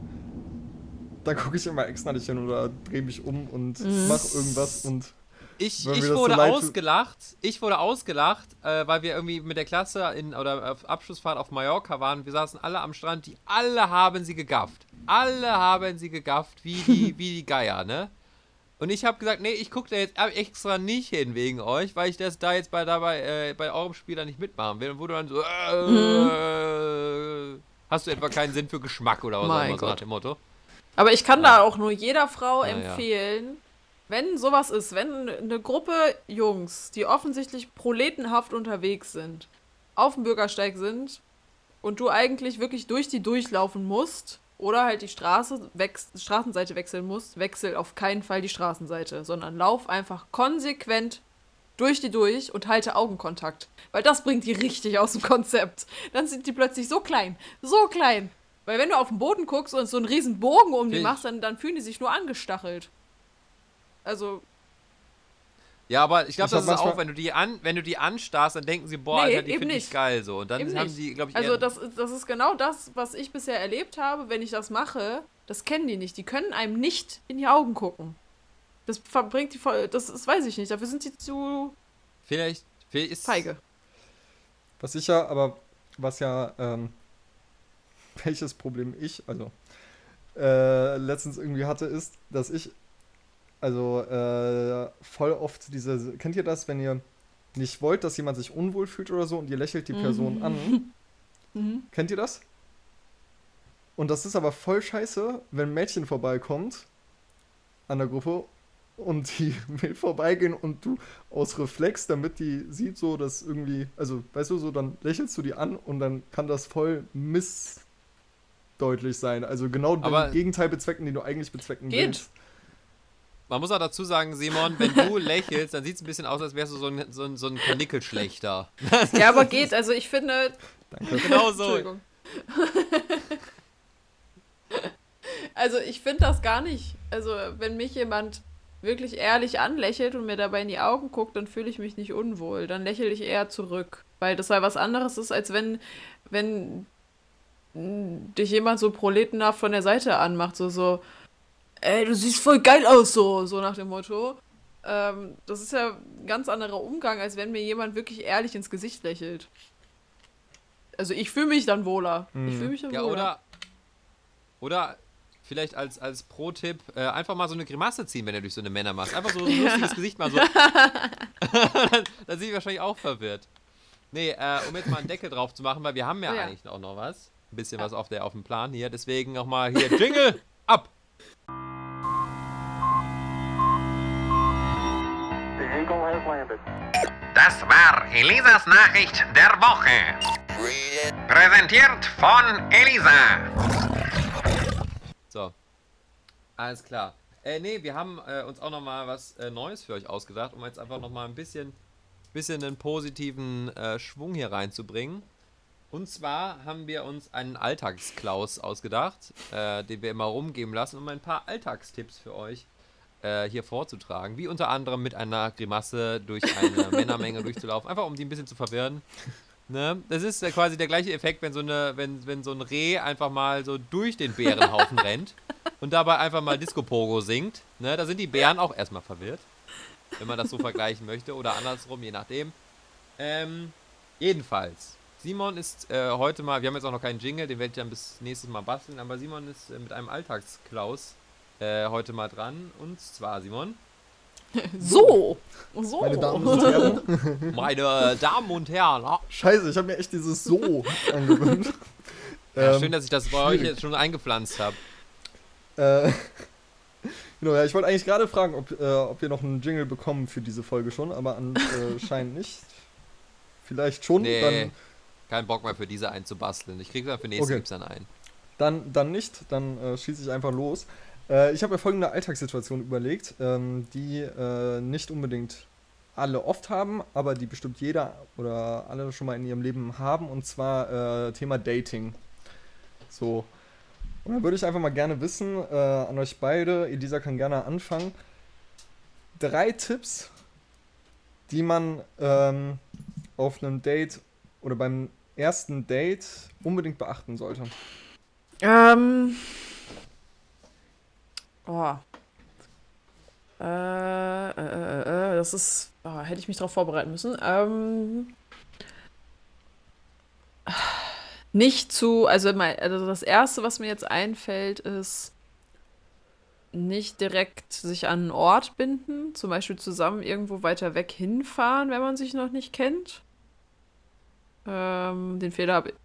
dann gucke ich immer extra nicht hin oder drehe mich um und Mhm. mach irgendwas und Ich, ich so wurde tut. ausgelacht. Ich wurde ausgelacht, äh, weil wir irgendwie mit der Klasse in oder auf Abschlussfahrt auf Mallorca waren. Wir saßen alle am Strand, die alle haben sie gegafft. Alle haben sie gegafft, wie die, wie die Geier, ne? Und ich habe gesagt, nee, ich gucke da jetzt extra nicht hin wegen euch, weil ich das da jetzt bei dabei äh, bei eurem Spiel da nicht mitmachen will. Und wurde dann so, äh, hast du etwa keinen Sinn für Geschmack oder was auch immer, so nach Gott. dem Motto. Aber ich kann da auch nur jeder Frau Ja, ja. empfehlen, wenn sowas ist, wenn eine Gruppe Jungs, die offensichtlich proletenhaft unterwegs sind, auf dem Bürgersteig sind und du eigentlich wirklich durch die durchlaufen musst oder halt die Straße wechs Straßenseite wechseln musst, wechsel auf keinen Fall die Straßenseite, sondern lauf einfach konsequent durch die durch und halte Augenkontakt. Weil das bringt die richtig aus dem Konzept. Dann sind die plötzlich so klein, so klein. Weil wenn du auf den Boden guckst und so einen riesen Bogen um die machst, dann, dann fühlen die sich nur angestachelt. Also, Ja, aber ich glaube, das ist auch, wenn du die an, wenn du die anstarrst, dann denken sie, boah, Nee, Alter, die eben finde ich nicht. geil so. Und dann Eben haben nicht. die, glaube ich, also das, ist- das ist genau das, was ich bisher erlebt habe. Wenn ich das mache, das kennen die nicht. Die können einem nicht in die Augen gucken. Das verbringt die voll, das ist, weiß ich nicht. Dafür sind sie zu vielleicht, vielleicht ist feige. was ich ja, aber was ja, ähm, welches Problem ich, also äh, letztens irgendwie hatte, ist, dass ich, also äh, voll oft diese, kennt ihr das, wenn ihr nicht wollt, dass jemand sich unwohl fühlt oder so und ihr lächelt die Person an? Mhm. Kennt ihr das? Und das ist aber voll scheiße, wenn ein Mädchen vorbeikommt an der Gruppe und die will vorbeigehen und du aus Reflex, damit die sieht so, dass irgendwie, also weißt du, so dann lächelst du die an und dann kann das voll missdeutlich sein. Also genau Aber- den Gegenteil bezwecken, den du eigentlich bezwecken Geht. willst. Man muss auch dazu sagen, Simon, wenn du lächelst, dann sieht es ein bisschen aus, als wärst du so ein, so ein, so ein Kanickelschlechter. Ja, aber geht. Also ich finde. Genau so. Entschuldigung. also ich finde das gar nicht. Also wenn mich jemand wirklich ehrlich anlächelt und mir dabei in die Augen guckt, dann fühle ich mich nicht unwohl. Dann lächle ich eher zurück. Weil das ja was anderes ist, als wenn, wenn dich jemand so proletenhaft von der Seite anmacht. So, so, ey, du siehst voll geil aus, so, so nach dem Motto. Ähm, das ist ja ein ganz anderer Umgang, als wenn mir jemand wirklich ehrlich ins Gesicht lächelt. Also ich fühle mich dann wohler. Ich Mhm. fühle mich dann Ja, wohler. oder, oder vielleicht als, als Pro-Tipp äh, einfach mal so eine Grimasse ziehen, wenn du durch so eine Männer machst. Einfach so ein lustiges Gesicht mal so. dann, dann sind die wahrscheinlich auch verwirrt. Nee, äh, um jetzt mal einen Deckel drauf zu machen, weil wir haben ja, Oh ja. eigentlich auch noch was. Ein bisschen was auf, der, auf dem Plan hier. Deswegen nochmal hier Jingle ab. Das war Elisas Nachricht der Woche. Präsentiert von Elisa. So. Alles klar. Äh, nee, wir haben äh, uns auch nochmal was äh, Neues für euch ausgedacht, um jetzt einfach nochmal ein bisschen, bisschen einen positiven äh, Schwung hier reinzubringen. Und zwar haben wir uns einen Alltagsklaus ausgedacht, äh, den wir immer rumgeben lassen, um ein paar Alltagstipps für euch äh, hier vorzutragen. Wie unter anderem mit einer Grimasse durch eine Männermenge durchzulaufen, einfach um die ein bisschen zu verwirren. Ne? Das ist äh, quasi der gleiche Effekt, wenn so, eine, wenn, wenn so ein Reh einfach mal so durch den Bärenhaufen rennt und dabei einfach mal Disco Pogo singt. Ne? Da sind die Bären auch erstmal verwirrt, wenn man das so vergleichen möchte oder andersrum, je nachdem. Ähm, jedenfalls, Simon ist äh, heute mal, wir haben jetzt auch noch keinen Jingle, den werde ich dann bis nächstes Mal basteln, aber Simon ist äh, mit einem Alltagsklaus äh, heute mal dran. Und zwar, Simon, So. So. Meine Damen und Herren. meine Damen und Herren, Scheiße, ich habe mir echt dieses So angewöhnt. ja, Ähm, schön, dass ich das bei euch schwierig. jetzt schon eingepflanzt habe. Äh, genau, ja, ich wollte eigentlich gerade fragen, ob, äh, ob wir noch einen Jingle bekommen für diese Folge schon, aber anscheinend nicht. Vielleicht schon, Nee, dann, kein Bock mehr für diese einzubasteln. Ich krieg dann für nächste Okay. gibt's dann ein. dann, dann nicht, dann äh, schieße ich einfach los. Äh, ich habe mir folgende Alltagssituation überlegt, ähm, die äh, nicht unbedingt alle oft haben, aber die bestimmt jeder oder alle schon mal in ihrem Leben haben, und zwar äh, Thema Dating. So. Und dann würde ich einfach mal gerne wissen, äh, an euch beide, Elisa kann gerne anfangen, drei Tipps, die man ähm, auf einem Date oder beim ersten Date unbedingt beachten sollte. Ähm. Oh. Äh, äh, äh, äh, das ist. Oh, hätte ich mich darauf vorbereiten müssen. Ähm. Nicht zu. Also, also, das Erste, was mir jetzt einfällt, ist. Nicht direkt sich an einen Ort binden. Zum Beispiel zusammen irgendwo weiter weg hinfahren, wenn man sich noch nicht kennt. Ähm, den Fehler habe ich.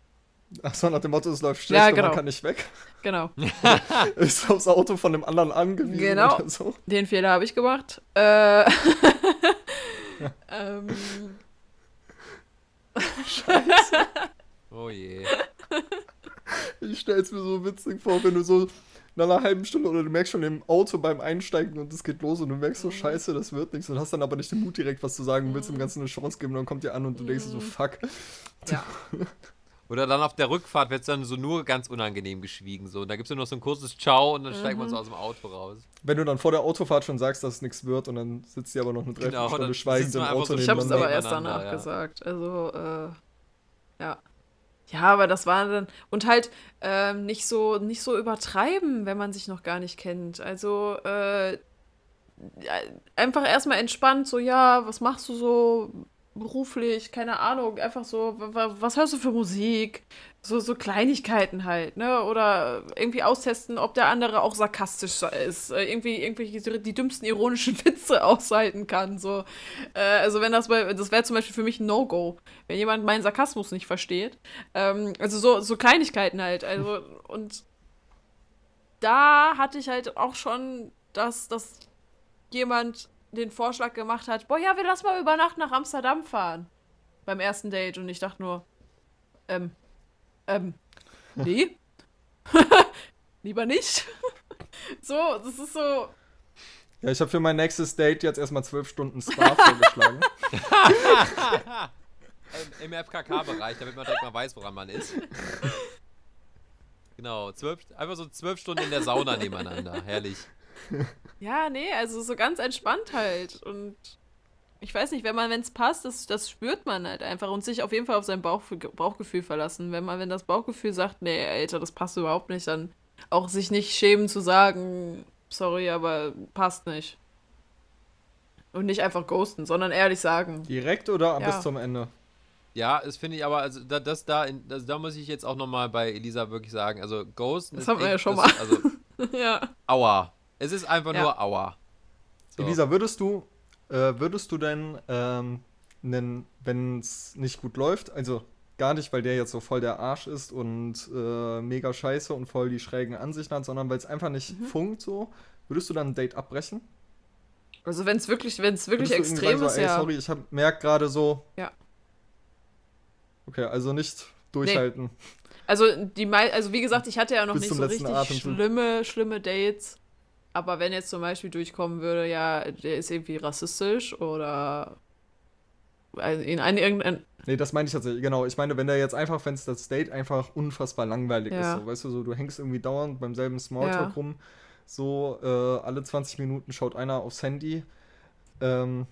Achso, nach dem Motto, es läuft schlecht Ja, und genau. man kann nicht weg. Genau. Ist aufs Auto von dem anderen angewiesen Genau. oder so. Den Fehler habe ich gemacht. Äh, ähm, Oh je. Ich stell's mir so witzig vor, wenn du so nach einer halben Stunde oder du merkst schon im Auto beim Einsteigen und es geht los und du merkst so, scheiße, das wird nichts und hast dann aber nicht den Mut direkt was zu sagen und willst dem Ganzen eine Chance geben und dann kommt ihr an und du denkst dir so, fuck. ja. Oder dann auf der Rückfahrt wird es dann so nur ganz unangenehm geschwiegen. So. Und da gibt es nur noch so ein kurzes Ciao und dann steigt man so aus dem Auto raus. Wenn du dann vor der Autofahrt schon sagst, dass es nichts wird und dann sitzt ihr aber noch eine Genau, Dreiviertelstunde dann schweigend im Auto so- Ich habe es nebeneinander. aber erst danach ja. gesagt. Also, äh, ja. Ja, aber das war dann. Und halt ähm, nicht, so, nicht so übertreiben, wenn man sich noch gar nicht kennt. Also, äh, ja, einfach erstmal entspannt, so, ja, was machst du so beruflich? Keine Ahnung. Einfach so, wa- wa- was hörst du für Musik? So, so Kleinigkeiten halt, ne? Oder irgendwie austesten, ob der andere auch sarkastisch ist. Äh, Irgendwie, irgendwie die dümmsten ironischen Witze aushalten kann. So. Äh, also wenn das bei, das wäre zum Beispiel für mich ein No-Go, wenn jemand meinen Sarkasmus nicht versteht. Ähm, also so, so Kleinigkeiten halt. Also, und da hatte ich halt auch schon, dass, dass jemand den Vorschlag gemacht hat, boah, ja, wir lassen mal über Nacht nach Amsterdam fahren. Beim ersten Date. Und ich dachte nur, ähm, ähm, nee. Lieber nicht. so, das ist so, Ja, ich habe für mein nächstes Date jetzt erstmal zwölf Stunden Spa vorgeschlagen. Im, im FKK-Bereich, damit man direkt mal weiß, woran man ist. Genau, zwölf, einfach so zwölf Stunden in der Sauna nebeneinander. Herrlich. Ja, nee, also so ganz entspannt halt. Und ich weiß nicht, wenn man, wenn es passt, das, das spürt man halt einfach und sich auf jeden Fall auf sein Bauch, Bauchgefühl verlassen. Wenn man, wenn das Bauchgefühl sagt, nee, Alter, das passt überhaupt nicht, dann auch sich nicht schämen zu sagen, sorry, aber passt nicht. Und nicht einfach ghosten, sondern ehrlich sagen. Direkt oder Ja. bis zum Ende? Ja, das finde ich aber, also da, das da, in, das, da muss ich jetzt auch nochmal bei Elisa wirklich sagen, also Ghost Das haben wir ja schon mal. Also, ja. Aua. Es ist einfach Ja. nur Aua. So. Elisa, würdest du, äh, würdest du denn, ähm, wenn es nicht gut läuft, also gar nicht, weil der jetzt so voll der Arsch ist und äh, mega scheiße und voll die schrägen Ansichten hat, sondern weil es einfach nicht Mhm. funkt so, würdest du dann ein Date abbrechen? Also wenn es wirklich, wenn es wirklich Würdest extrem sagen ist, so, ey, ja. sorry, ich hab, merk gerade so. Ja. Okay, also nicht durchhalten. Also die also wie gesagt, ich hatte ja noch Bis nicht so richtig Atemzug. schlimme, schlimme Dates. Aber wenn jetzt zum Beispiel durchkommen würde, ja, der ist irgendwie rassistisch oder also in eine irgendein. Nee, das meine ich tatsächlich, genau. Ich meine, wenn der jetzt einfach, wenn es das Date einfach unfassbar langweilig Ja. ist, so, weißt du, so, du hängst irgendwie dauernd beim selben Smalltalk Ja. rum, so, äh, alle 20 Minuten schaut einer aufs Handy, ähm,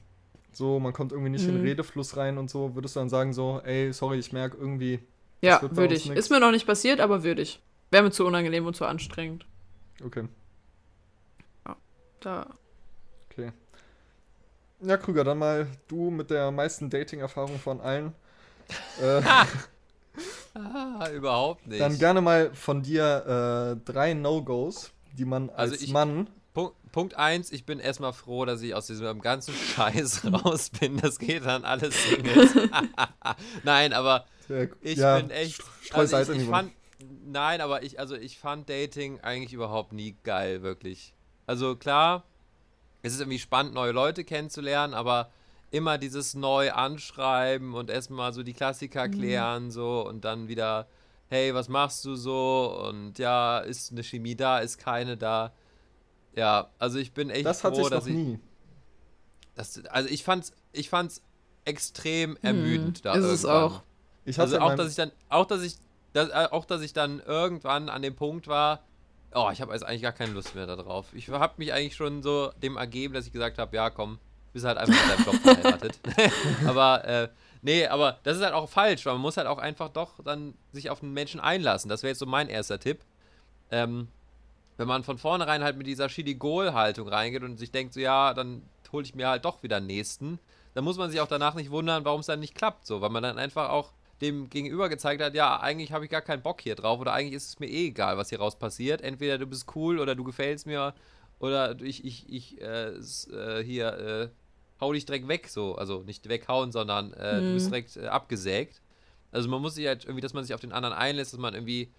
so, man kommt irgendwie nicht in den Mhm. Redefluss rein und so, würdest du dann sagen so, ey, sorry, ich merke irgendwie, Ja, würde ich. Ist mir noch nicht passiert, aber würde ich. Wäre mir zu unangenehm und zu anstrengend. okay, Da. okay. Ja, Krüger, dann mal du mit der meisten Dating-Erfahrung von allen. äh, Ah, überhaupt nicht. dann gerne mal von dir äh, drei No-Gos, die man als Also ich- Mann Punkt, Punkt 1, ich bin erstmal froh, dass ich aus diesem ganzen Scheiß raus bin. Das geht an alle Singles. Nein, aber ich ja, bin echt. Also ich, ich fand. Nein, aber ich, also ich fand Dating eigentlich überhaupt nie geil, wirklich. Also klar, es ist irgendwie spannend, neue Leute kennenzulernen, aber immer dieses neu anschreiben und erstmal so die Klassiker klären, so und dann wieder, hey, was machst du so? Und ja, ist eine Chemie da, ist keine da. Ja, also ich bin echt Das hatte froh, ich noch dass ich. nie. Das, also ich fand's, ich fand's extrem ermüdend da ist es irgendwann. auch. Ich Also auch, dass ich dann, auch dass ich, dass, äh, auch dass ich dann irgendwann an dem Punkt war, oh, ich habe jetzt eigentlich gar keine Lust mehr darauf. Ich habe mich eigentlich schon so dem ergeben, dass ich gesagt habe, ja, komm, bist halt einfach mit deinem Job verheiratet. aber äh, nee, aber das ist halt auch falsch, weil man muss halt auch einfach doch dann sich auf den Menschen einlassen. Das wäre jetzt so mein erster Tipp. Ähm, wenn man von vornherein halt mit dieser Chili-Gol-Haltung reingeht und sich denkt, so ja, dann hole ich mir halt doch wieder einen nächsten, dann muss man sich auch danach nicht wundern, warum es dann nicht klappt, so, weil man dann einfach auch dem Gegenüber gezeigt hat, ja, eigentlich habe ich gar keinen Bock hier drauf oder eigentlich ist es mir eh egal, was hier raus passiert. Entweder du bist cool oder du gefällst mir oder ich, ich, ich, äh, äh, hier, äh, hau dich direkt weg, so. Also nicht weghauen, sondern äh, du bist Mhm. direkt äh, abgesägt. Also man muss sich halt irgendwie, dass man sich auf den anderen einlässt, dass man irgendwie,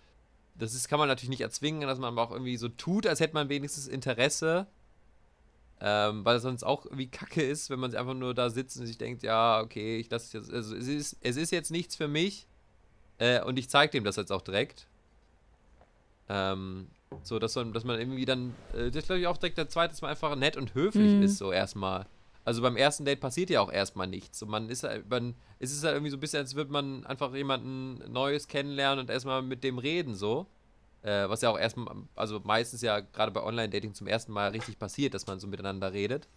das ist, kann man natürlich nicht erzwingen, dass man aber auch irgendwie so tut, als hätte man wenigstens Interesse. Ähm, weil es sonst auch irgendwie kacke ist, wenn man einfach nur da sitzt und sich denkt, ja, okay, ich lasse jetzt, also es ist, es ist jetzt nichts für mich. Äh, und ich zeige dem das jetzt auch direkt. Ähm, so, dass man, dass man irgendwie dann, äh, das glaube ich auch direkt der zweite, dass man einfach nett und höflich Mhm. ist, so erstmal. Also beim ersten Date passiert ja auch erstmal nichts. Und man ist halt, man, es ist halt irgendwie so ein bisschen, als würde man einfach jemanden Neues kennenlernen und erstmal mit dem reden, so. Äh, was ja auch erstmal, also meistens ja gerade bei Online-Dating zum ersten Mal richtig passiert, dass man so miteinander redet.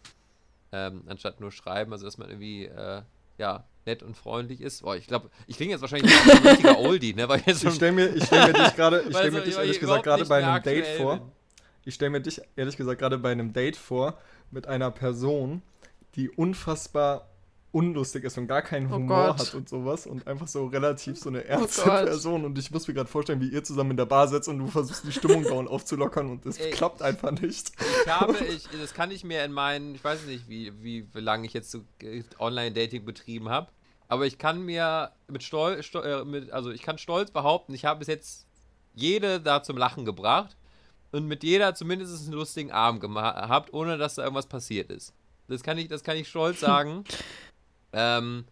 Ähm, anstatt nur schreiben, also dass man irgendwie, äh, ja, nett und freundlich ist. Boah, ich glaube, ich klinge jetzt wahrscheinlich wie ein richtiger Oldie, ne? Weil ich Ich stelle mir, ich stell mir dich gerade, ich Weil stell so- mir dich ehrlich ich gesagt gerade bei einem Date vor. bin. Ich stelle mir dich ehrlich gesagt gerade bei einem Date vor mit einer Person, die unfassbar unlustig ist und gar keinen Oh Humor Gott. hat und sowas und einfach so relativ so eine ernste Gott. Person und ich muss mir gerade vorstellen, wie ihr zusammen in der Bar sitzt und du versuchst die Stimmung dauernd aufzulockern und das Ey. klappt einfach nicht. Ich habe, ich, das kann ich mir in meinen, ich weiß nicht, wie, wie, wie lange ich jetzt so äh, Online-Dating betrieben habe, aber ich kann mir mit Stolz, äh, mit, also ich kann stolz behaupten, ich habe bis jetzt jede da zum Lachen gebracht und mit jeder zumindest einen lustigen Abend gehabt, ohne dass da irgendwas passiert ist. Das kann ich, das kann ich stolz sagen. Ähm,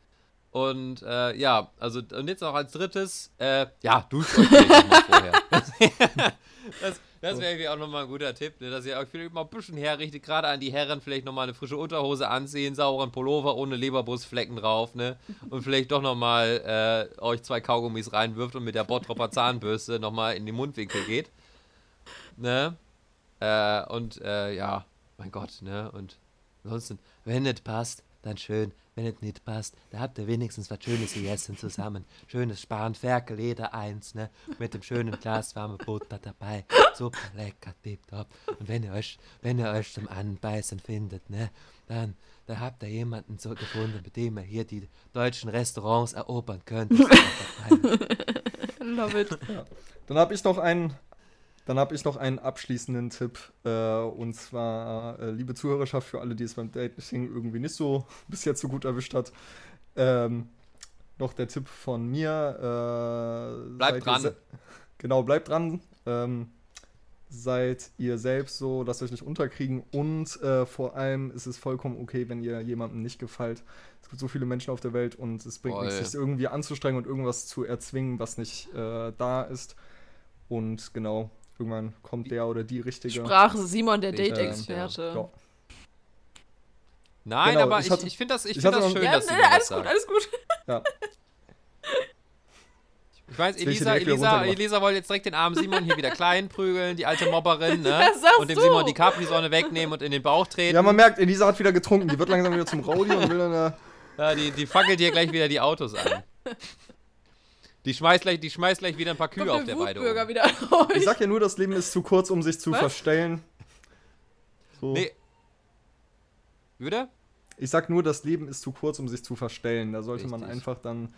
und äh, ja, also und jetzt noch als drittes, äh, ja, duscht euch mal vorher. das das wäre irgendwie auch nochmal ein guter Tipp, ne, dass ihr euch vielleicht mal ein bisschen herrichtet, gerade an die Herren, vielleicht nochmal eine frische Unterhose anziehen, sauren Pullover ohne Leberbrustflecken drauf, ne? Und vielleicht doch nochmal äh, euch zwei Kaugummis reinwirft und mit der Bottropper Zahnbürste nochmal in die Mundwinkel geht. Ne? Äh, und äh, ja, mein Gott, ne? Und ansonsten, wenn es passt, dann schön. Wenn es nicht passt, da habt ihr wenigstens was Schönes gegessen zusammen. Schönes Spanferkel, Leder eins, ne? Mit dem schönen Glas warme Butter dabei. Super lecker, tipptopp. Und wenn ihr euch, wenn ihr euch zum Anbeißen findet, ne? Dann, da habt ihr jemanden so gefunden, mit dem ihr hier die deutschen Restaurants erobern könnt. Love it. Dann habe ich noch einen Dann habe ich noch einen abschließenden Tipp. Äh, und zwar, äh, liebe Zuhörerschaft, für alle, die es beim Dating irgendwie nicht so bis jetzt so gut erwischt hat. Ähm, noch der Tipp von mir. Äh, Bleibt dran. se- Genau, bleibt dran. Ähm, seid ihr selbst so, lasst euch nicht unterkriegen. Und äh, vor allem ist es vollkommen okay, wenn ihr jemandem nicht gefällt. Es gibt so viele Menschen auf der Welt und es bringt Voll. nichts, sich irgendwie anzustrengen und irgendwas zu erzwingen, was nicht äh, da ist. Und genau, irgendwann kommt der oder die richtige. Sprach Simon, der Richtig, Date-Experte. Ja. Nein, Genau, aber ich ich, finde das, ich ich find das schön, Ja, dass nee, Simon das alles gut, sagt. alles gut. ja. Ich weiß, Elisa, Elisa. Elisa wollte jetzt direkt den armen Simon hier wieder klein prügeln, die alte Mobberin, ne? Das sagst und dem du. Simon die Capri-Sonne wegnehmen und in den Bauch treten. ja, man merkt, Elisa hat wieder getrunken. Die wird langsam wieder zum Rowdy und will dann. Äh, Ja, die, die fackelt hier gleich wieder die Autos an. Die schmeißt gleich, die schmeißt gleich wieder ein paar Kühe Kommt auf der Weide. Um. wieder raus. ich sag ja nur, das Leben ist zu kurz, um sich zu Was? verstellen. So. Nee. Würde? Ich sag nur, das Leben ist zu kurz, um sich zu verstellen. Da sollte man Richtig. einfach dann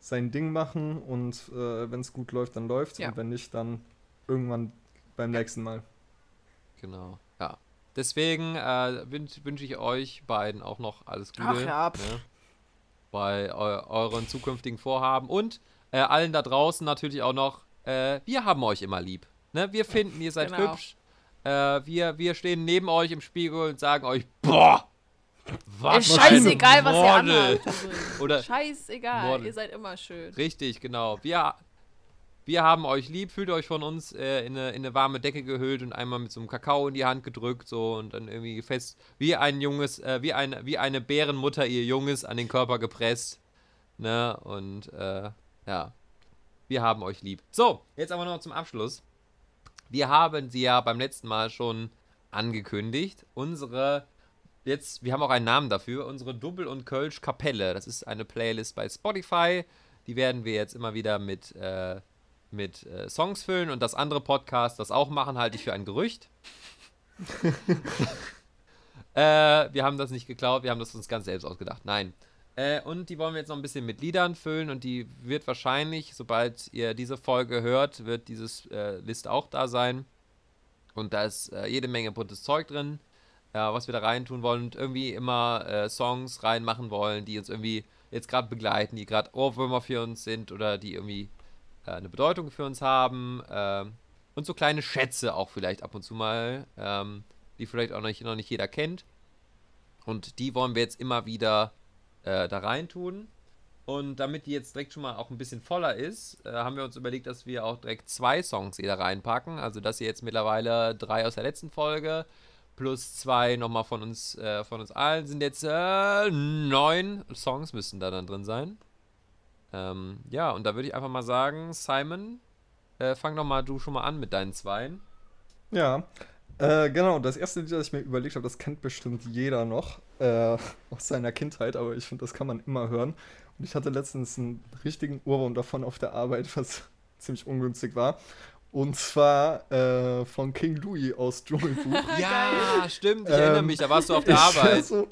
sein Ding machen und äh, wenn es gut läuft, dann läuft's Ja. und wenn nicht, dann irgendwann beim nächsten Mal. Genau. Ja. Deswegen äh, wünsche wünsch ich euch beiden auch noch alles Gute. Ach ja. Ne? Bei eu euren zukünftigen Vorhaben. Und äh, allen da draußen natürlich auch noch, äh, wir haben euch immer lieb. Ne? Wir finden, ihr seid Genau. hübsch. Äh, wir, wir stehen neben euch im Spiegel und sagen euch, boah, was Ist scheißegal, was ihr anhabt. Oder- Scheißegal, Model. ihr seid immer schön. Richtig, genau. Wir, wir haben euch lieb, fühlt euch von uns äh, in, eine, in eine warme Decke gehüllt und einmal mit so einem Kakao in die Hand gedrückt, so und dann irgendwie fest, wie ein Junges, äh, wie, ein, wie eine Bärenmutter ihr Junges an den Körper gepresst. Ne? Und äh, ja, wir haben euch lieb. So, jetzt aber noch zum Abschluss. Wir haben sie ja beim letzten Mal schon angekündigt. Unsere, jetzt, wir haben auch einen Namen dafür, unsere Double und Kölsch Kapelle. Das ist eine Playlist bei Spotify. Die werden wir jetzt immer wieder mit, äh, mit äh, Songs füllen und das andere Podcast das auch machen, halte ich für ein Gerücht. äh, wir haben das nicht geklaut, wir haben das uns ganz selbst ausgedacht. Nein. Äh, und die wollen wir jetzt noch ein bisschen mit Liedern füllen und die wird wahrscheinlich, sobald ihr diese Folge hört, wird dieses äh, List auch da sein. Und da ist äh, jede Menge buntes Zeug drin, äh, was wir da reintun wollen und irgendwie immer äh, Songs reinmachen wollen, die uns irgendwie jetzt gerade begleiten, die gerade Ohrwürmer für uns sind oder die irgendwie äh, eine Bedeutung für uns haben. und so kleine Schätze auch vielleicht ab und zu mal, ähm, die vielleicht auch noch nicht, noch nicht jeder kennt. Und die wollen wir jetzt immer wieder äh, da reintun. Und damit die jetzt direkt schon mal auch ein bisschen voller ist, äh, haben wir uns überlegt, dass wir auch direkt zwei Songs jeder reinpacken. Also dass ihr jetzt mittlerweile drei aus der letzten Folge plus zwei nochmal von uns, äh, von uns allen sind jetzt äh, neun Songs müssten da dann drin sein. Ähm, ja, und da würde ich einfach mal sagen, Simon, äh, fang doch mal du schon mal an mit deinen Zweien. Ja, äh, genau. Das erste Lied, das ich mir überlegt habe, das kennt bestimmt jeder noch äh, aus seiner Kindheit, aber ich finde, das kann man immer hören. Und ich hatte letztens einen richtigen Ohrwurm davon auf der Arbeit, was ziemlich ungünstig war. Und zwar äh, von King Louis aus Dschungelbuch. Ja, stimmt, ich erinnere Ähm, mich, da warst du auf der Arbeit. so,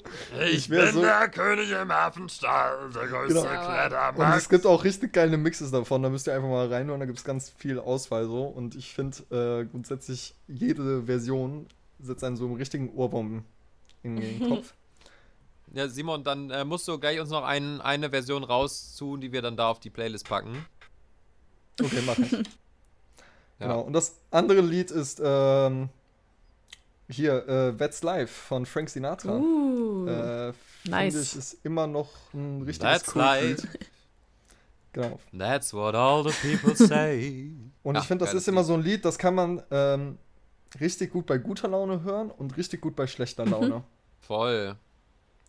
ich wär so, der König im Affenstall, der größte Genau. Klettermax. Und es gibt auch richtig geile Mixes davon, da müsst ihr einfach mal reinhören, da gibt es ganz viel Auswahl so. Und ich finde äh, grundsätzlich, jede Version setzt einen so einen richtigen Ohrwurm in den Kopf. Ja, Simon, dann äh, musst du gleich uns noch ein, eine Version raustun, die wir dann da auf die Playlist packen. Okay, mach ich. Ja. Genau. Und das andere Lied ist ähm, hier, äh, That's Life von Frank Sinatra. Uh, Äh, nice. Finde ich, ist immer noch ein richtiges That's Kultlied. life. Genau. That's what all the people say. Und Ja, ich finde, das ist immer Lied. so ein Lied, das kann man ähm, richtig gut bei guter Laune hören und richtig gut bei schlechter Laune. Voll.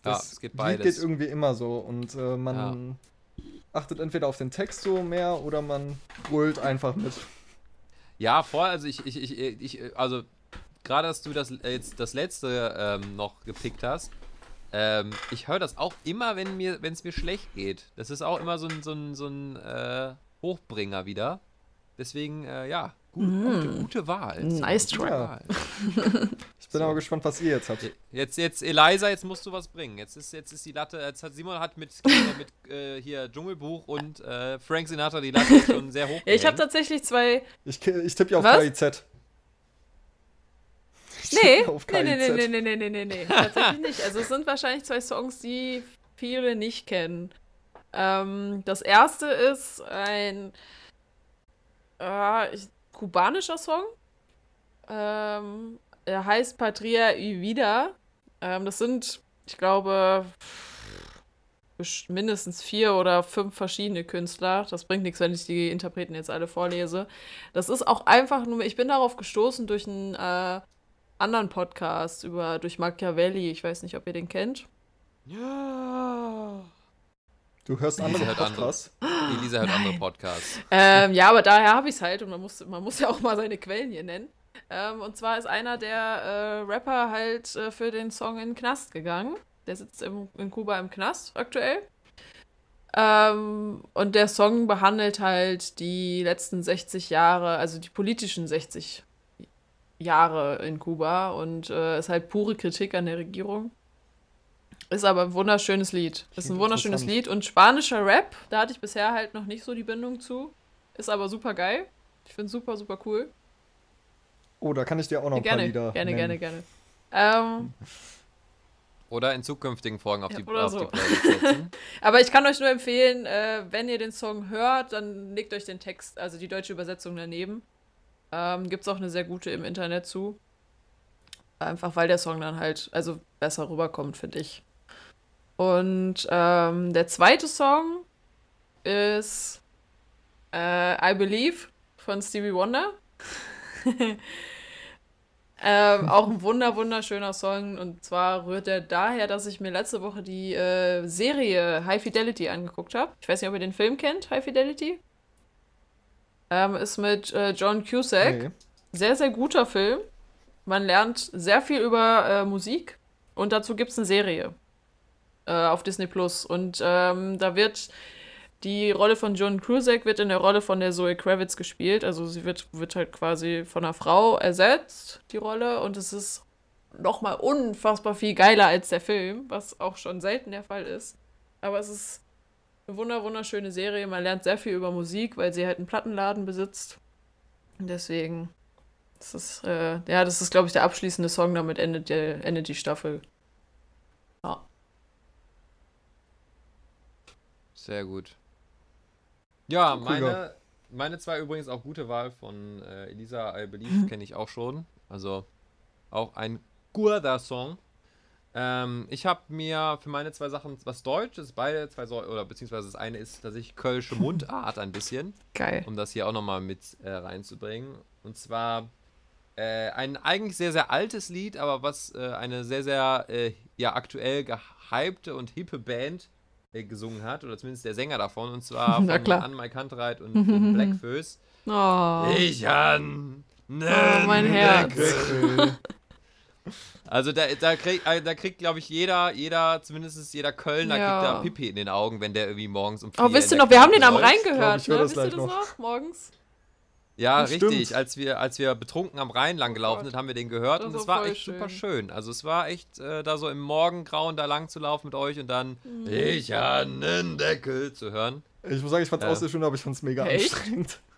Ja, Das es geht Lied beides. geht irgendwie immer so und äh, man achtet entweder auf den Text so mehr oder man brüllt einfach mit. Ja, voll. Also ich, ich, ich, ich also gerade, dass du das äh, jetzt das letzte ähm, noch gepickt hast. Ähm, ich höre das auch immer, wenn mir, wenn es mir schlecht geht. Das ist auch immer so ein, so ein, so ein äh, Hochbringer wieder. Deswegen, äh, ja, gut, gute, gute Wahl. Nice try. Ich bin aber gespannt, was ihr jetzt habt. Jetzt, jetzt, Eliza, jetzt musst du was bringen. Jetzt ist, jetzt ist die Latte, jetzt hat Simon hat mit, mit äh, hier Dschungelbuch und äh, Frank Sinatra die Latte schon sehr hoch. ja, ich habe tatsächlich zwei. Ich, ich tippe ja auf Was? KIZ. Nee, auf nee, nee, KIZ. nee, nee, nee, nee, nee, nee, tatsächlich nicht. Also es sind wahrscheinlich zwei Songs, die viele nicht kennen. Ähm, das erste ist ein äh, ich, kubanischer Song. Ähm, er heißt Patria y Vida. Ähm, das sind, ich glaube, mindestens vier oder fünf verschiedene Künstler. Das bringt nichts, wenn ich die Interpreten jetzt alle vorlese. Das ist auch einfach nur, ich bin darauf gestoßen durch einen äh, anderen Podcast über durch Machiavelli. Ich weiß nicht, ob ihr den kennt. Ja. Du hörst andere hört andere. Podcasts. Elisa hört andere Podcasts. Ähm, ja, aber daher habe ich es halt und man muss, man muss ja auch mal seine Quellen hier nennen. Ähm, und zwar ist einer der äh, Rapper halt äh, für den Song in den Knast gegangen. Der sitzt im, in Kuba im Knast aktuell. Ähm, und der Song behandelt halt die letzten 60 Jahre, also die politischen 60 Jahre in Kuba und äh, ist halt pure Kritik an der Regierung. Ist aber ein wunderschönes Lied. Ist ein wunderschönes. Lied und spanischer Rap, da hatte ich bisher halt noch nicht so die Bindung zu. Ist aber super geil. Ich finde super, super cool. Oh, da kann ich dir auch noch ein gerne, paar Lieder gerne, nennen. gerne, gerne, Ähm, Oder in zukünftigen Folgen auf Ja, die, oder auf so. die Playlist setzen. aber ich kann euch nur empfehlen, äh, wenn ihr den Song hört, dann legt euch den Text, also die deutsche Übersetzung daneben. Ähm, Gibt es auch eine sehr gute im Internet zu. Einfach weil der Song dann halt, also besser rüberkommt, finde ich. Und ähm, der zweite Song ist äh, I Believe von Stevie Wonder. Ähm, auch ein wunder, wunderschöner Song. Und zwar rührt er daher, dass ich mir letzte Woche die äh, Serie High Fidelity angeguckt habe. Ich weiß nicht, ob ihr den Film kennt, High Fidelity. Ähm, ist mit äh, John Cusack. Nee. Sehr, sehr guter Film. Man lernt sehr viel über äh, Musik und dazu gibt es eine Serie äh, auf Disney Plus. Und ähm, da wird die Rolle von John Cusack wird in der Rolle von der Zoe Kravitz gespielt. Also sie wird, wird halt quasi von einer Frau ersetzt, die Rolle. Und es ist nochmal unfassbar viel geiler als der Film, was auch schon selten der Fall ist. Aber es ist eine wunder wunderschöne Serie. Man lernt sehr viel über Musik, weil sie halt einen Plattenladen besitzt. Und deswegen, das ist, äh, ja, das ist, glaube ich, der abschließende Song, damit endet, der, endet die Staffel. Ja. Sehr gut. Ja, meine, meine zwei übrigens auch gute Wahl von äh, Elisa I Believe kenne ich auch schon. Also auch ein guter Song. Ähm, ich habe mir für meine zwei Sachen was Deutsches, beide zwei so oder beziehungsweise das eine ist tatsächlich Kölsche Mundart ein bisschen, Geil. um das hier auch nochmal mit äh, reinzubringen. Und zwar äh, ein eigentlich sehr, sehr altes Lied, aber was äh, eine sehr, sehr äh, ja, aktuell gehypte und hippe Band gesungen hat, oder zumindest der Sänger davon, und zwar von. Anne Kantereit und den Blackfoes. Oh. Ich an Oh, mein Herz. Also da, da, krieg, äh, da kriegt, glaube ich, jeder, jeder, zumindest jeder Kölner Ja. kriegt da Pipi in den Augen, wenn der irgendwie morgens um Oh, vier wisst in ihr noch, wir haben den am. Rhein gehört, ich hör ne? das Wisst ihr das noch. noch? Morgens? Ja, Das richtig. stimmt. Als wir, als wir betrunken am Rhein lang gelaufen sind, haben wir den gehört Das und es war echt super schön. schön. Also es war echt äh, da so im Morgengrauen da lang zu laufen mit euch und dann Mhm. Ich an den Deckel zu hören. Ich muss sagen, ich fand's Ja. auch sehr schön, aber ich fand's mega Echt? anstrengend.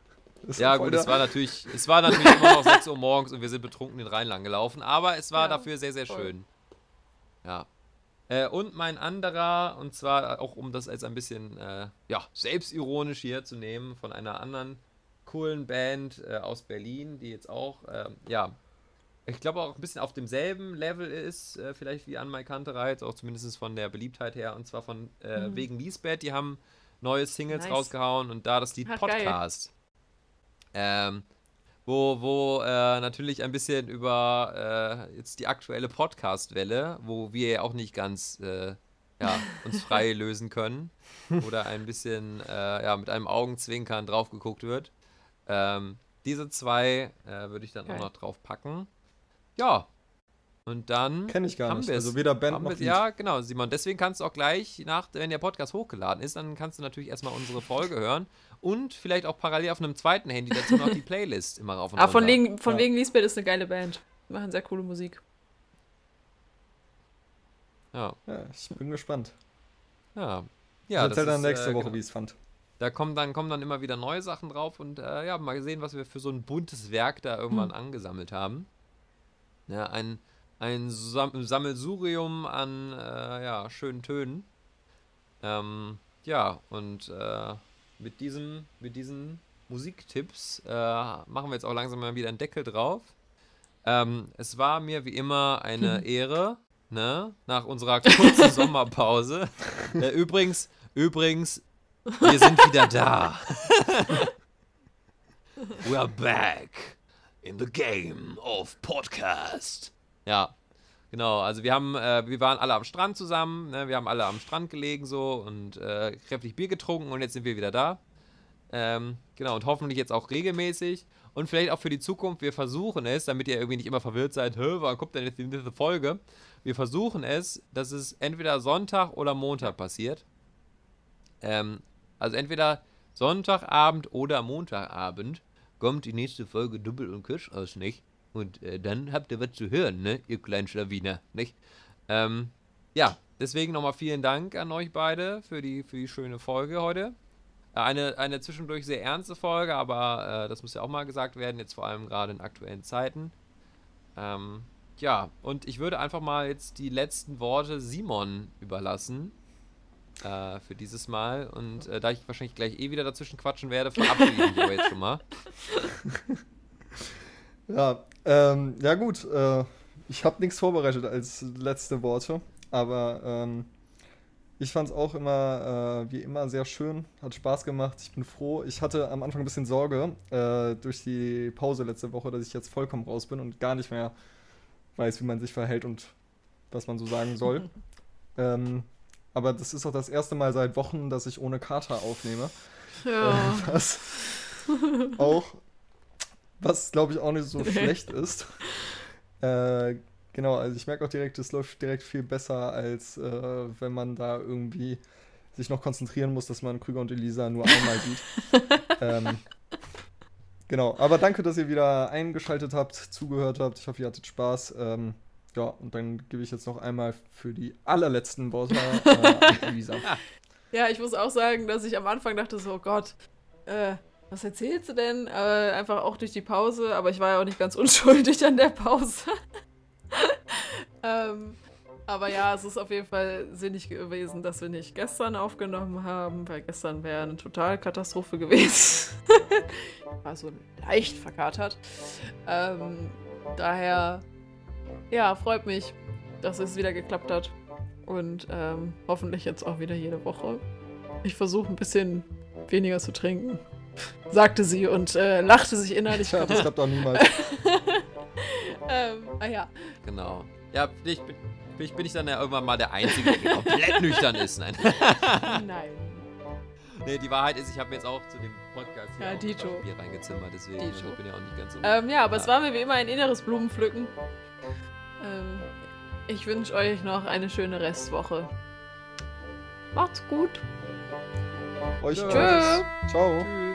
Das Ja gut, es war natürlich, es war natürlich immer noch 6 Uhr morgens und wir sind betrunken den Rhein lang gelaufen, aber es war Ja, dafür sehr, sehr voll. schön. Ja. Äh, und mein anderer, und zwar auch um das als ein bisschen äh, ja, selbstironisch hier zu nehmen, von einer anderen coolen Band äh, aus Berlin, die jetzt auch, ähm, ja, ich glaube auch ein bisschen auf demselben Level ist, äh, vielleicht wie Anne Kantereit, auch zumindest von der Beliebtheit her, und zwar von äh, Mhm. wegen Lisbeth, die haben neue Singles Nice. rausgehauen und da das Lied Ach. Podcast. Ähm, wo, wo äh, natürlich ein bisschen über äh, jetzt die aktuelle Podcast-Welle, wo wir ja auch nicht ganz äh, ja, uns frei lösen können oder ein bisschen äh, ja, mit einem Augenzwinkern drauf geguckt wird. Ähm, diese zwei äh, würde ich dann Geil. auch noch drauf packen. Ja. Und dann Kenn ich gar haben nicht. wir's. Also weder Band haben noch Lied. Ja, genau, Simon. Deswegen kannst du auch gleich, nach, wenn der Podcast hochgeladen ist, dann kannst du natürlich erstmal unsere Folge hören und vielleicht auch parallel auf einem zweiten Handy dazu noch die Playlist immer rauf und Ah, von, wegen, von Ja. wegen Lisbeth ist eine geile Band. Die machen sehr coole Musik. Ja, Ja, ich bin gespannt. ja. Ja, ich erzähl dann ist, nächste äh, Woche, genau. wie ich es fand. Da kommen dann, kommen dann immer wieder neue Sachen drauf und äh, ja, mal sehen, was wir für so ein buntes Werk da irgendwann Hm. angesammelt haben. Ja, ein, ein Sam Sammelsurium an äh, ja, schönen Tönen. Ähm, ja, und äh, mit, diesem, mit diesen Musiktipps äh, machen wir jetzt auch langsam mal wieder einen Deckel drauf. Ähm, es war mir wie immer eine Ehre, ne? Nach unserer kurzen Sommerpause. Äh, übrigens, übrigens, wir sind wieder da. We are back in the game of podcast. Ja, genau. Also wir haben, äh, wir waren alle am Strand zusammen. Ne? Wir haben alle am Strand gelegen so und äh, kräftig Bier getrunken und jetzt sind wir wieder da. Ähm, genau, und hoffentlich jetzt auch regelmäßig. Und vielleicht auch für die Zukunft, wir versuchen es, damit ihr irgendwie nicht immer verwirrt seid, Hä, wann kommt denn jetzt die nächste Folge? Wir versuchen es, dass es entweder Sonntag oder Montag passiert. Ähm, also entweder Sonntagabend oder Montagabend kommt die nächste Folge Double und Kirsch aus, nicht? Und äh, dann habt ihr was zu hören, ne, ihr kleinen Schlawiner, nicht? Ähm, ja, deswegen nochmal vielen Dank an euch beide für die, für die schöne Folge heute. Äh, Eine, eine zwischendurch sehr ernste Folge, aber äh, das muss ja auch mal gesagt werden, jetzt vor allem gerade in aktuellen Zeiten. Ähm, ja, und ich würde einfach mal jetzt die letzten Worte Simon überlassen äh, für dieses Mal. Und äh, da ich wahrscheinlich gleich eh wieder dazwischen quatschen werde, verabschiede ich mich aber jetzt schon mal. Ja, ähm, ja gut. Äh, ich habe nichts vorbereitet als letzte Worte, aber ähm, ich fand es auch immer, äh, wie immer, sehr schön. Hat Spaß gemacht. Ich bin froh. Ich hatte am Anfang ein bisschen Sorge äh, durch die Pause letzte Woche, dass ich jetzt vollkommen raus bin und gar nicht mehr weiß, wie man sich verhält und was man so sagen soll. ähm, aber das ist auch das erste Mal seit Wochen, dass ich ohne Kater aufnehme. Ja. Äh, was auch, was glaube ich auch nicht so schlecht ist. Äh, genau, also ich merke auch direkt, es läuft direkt viel besser, als äh, wenn man da irgendwie sich noch konzentrieren muss, dass man Krüger und Elisa nur einmal sieht. ähm, genau, aber danke, dass ihr wieder eingeschaltet habt, zugehört habt. Ich hoffe, ihr hattet Spaß. Ähm, ja, und dann gebe ich jetzt noch einmal für die allerletzten Worte äh, an Elisa. Ja, ich muss auch sagen, dass ich am Anfang dachte so, oh Gott, äh, was erzählst du denn? Äh, einfach auch durch die Pause, aber ich war ja auch nicht ganz unschuldig an der Pause. ähm, aber ja, es ist auf jeden Fall sinnig gewesen, dass wir nicht gestern aufgenommen haben, weil gestern wäre eine Totalkatastrophe gewesen. war so leicht verkatert. Ähm, daher, ja, freut mich, dass es wieder geklappt hat. Und ähm, hoffentlich jetzt auch wieder jede Woche. Ich versuche ein bisschen weniger zu trinken, sagte sie und äh, lachte sich innerlich. Tja, das klappt auch niemals. ähm, ah ja. Genau. Ja, vielleicht bin, vielleicht bin ich dann ja irgendwann mal der Einzige, der komplett nüchtern ist. Nein. Nein. nee, die Wahrheit ist, ich habe mir jetzt auch zu dem Podcast hier Ja, auch Dito. ein Bier reingezimmert, deswegen Dito. also, ich bin ja auch nicht ganz so. Ähm, ja, aber es Ja. war mir wie immer ein inneres Blumenpflücken. Ähm, ich wünsche euch noch eine schöne Restwoche. Macht's gut. Euch Tschüss. auch. Ciao. Tschüss.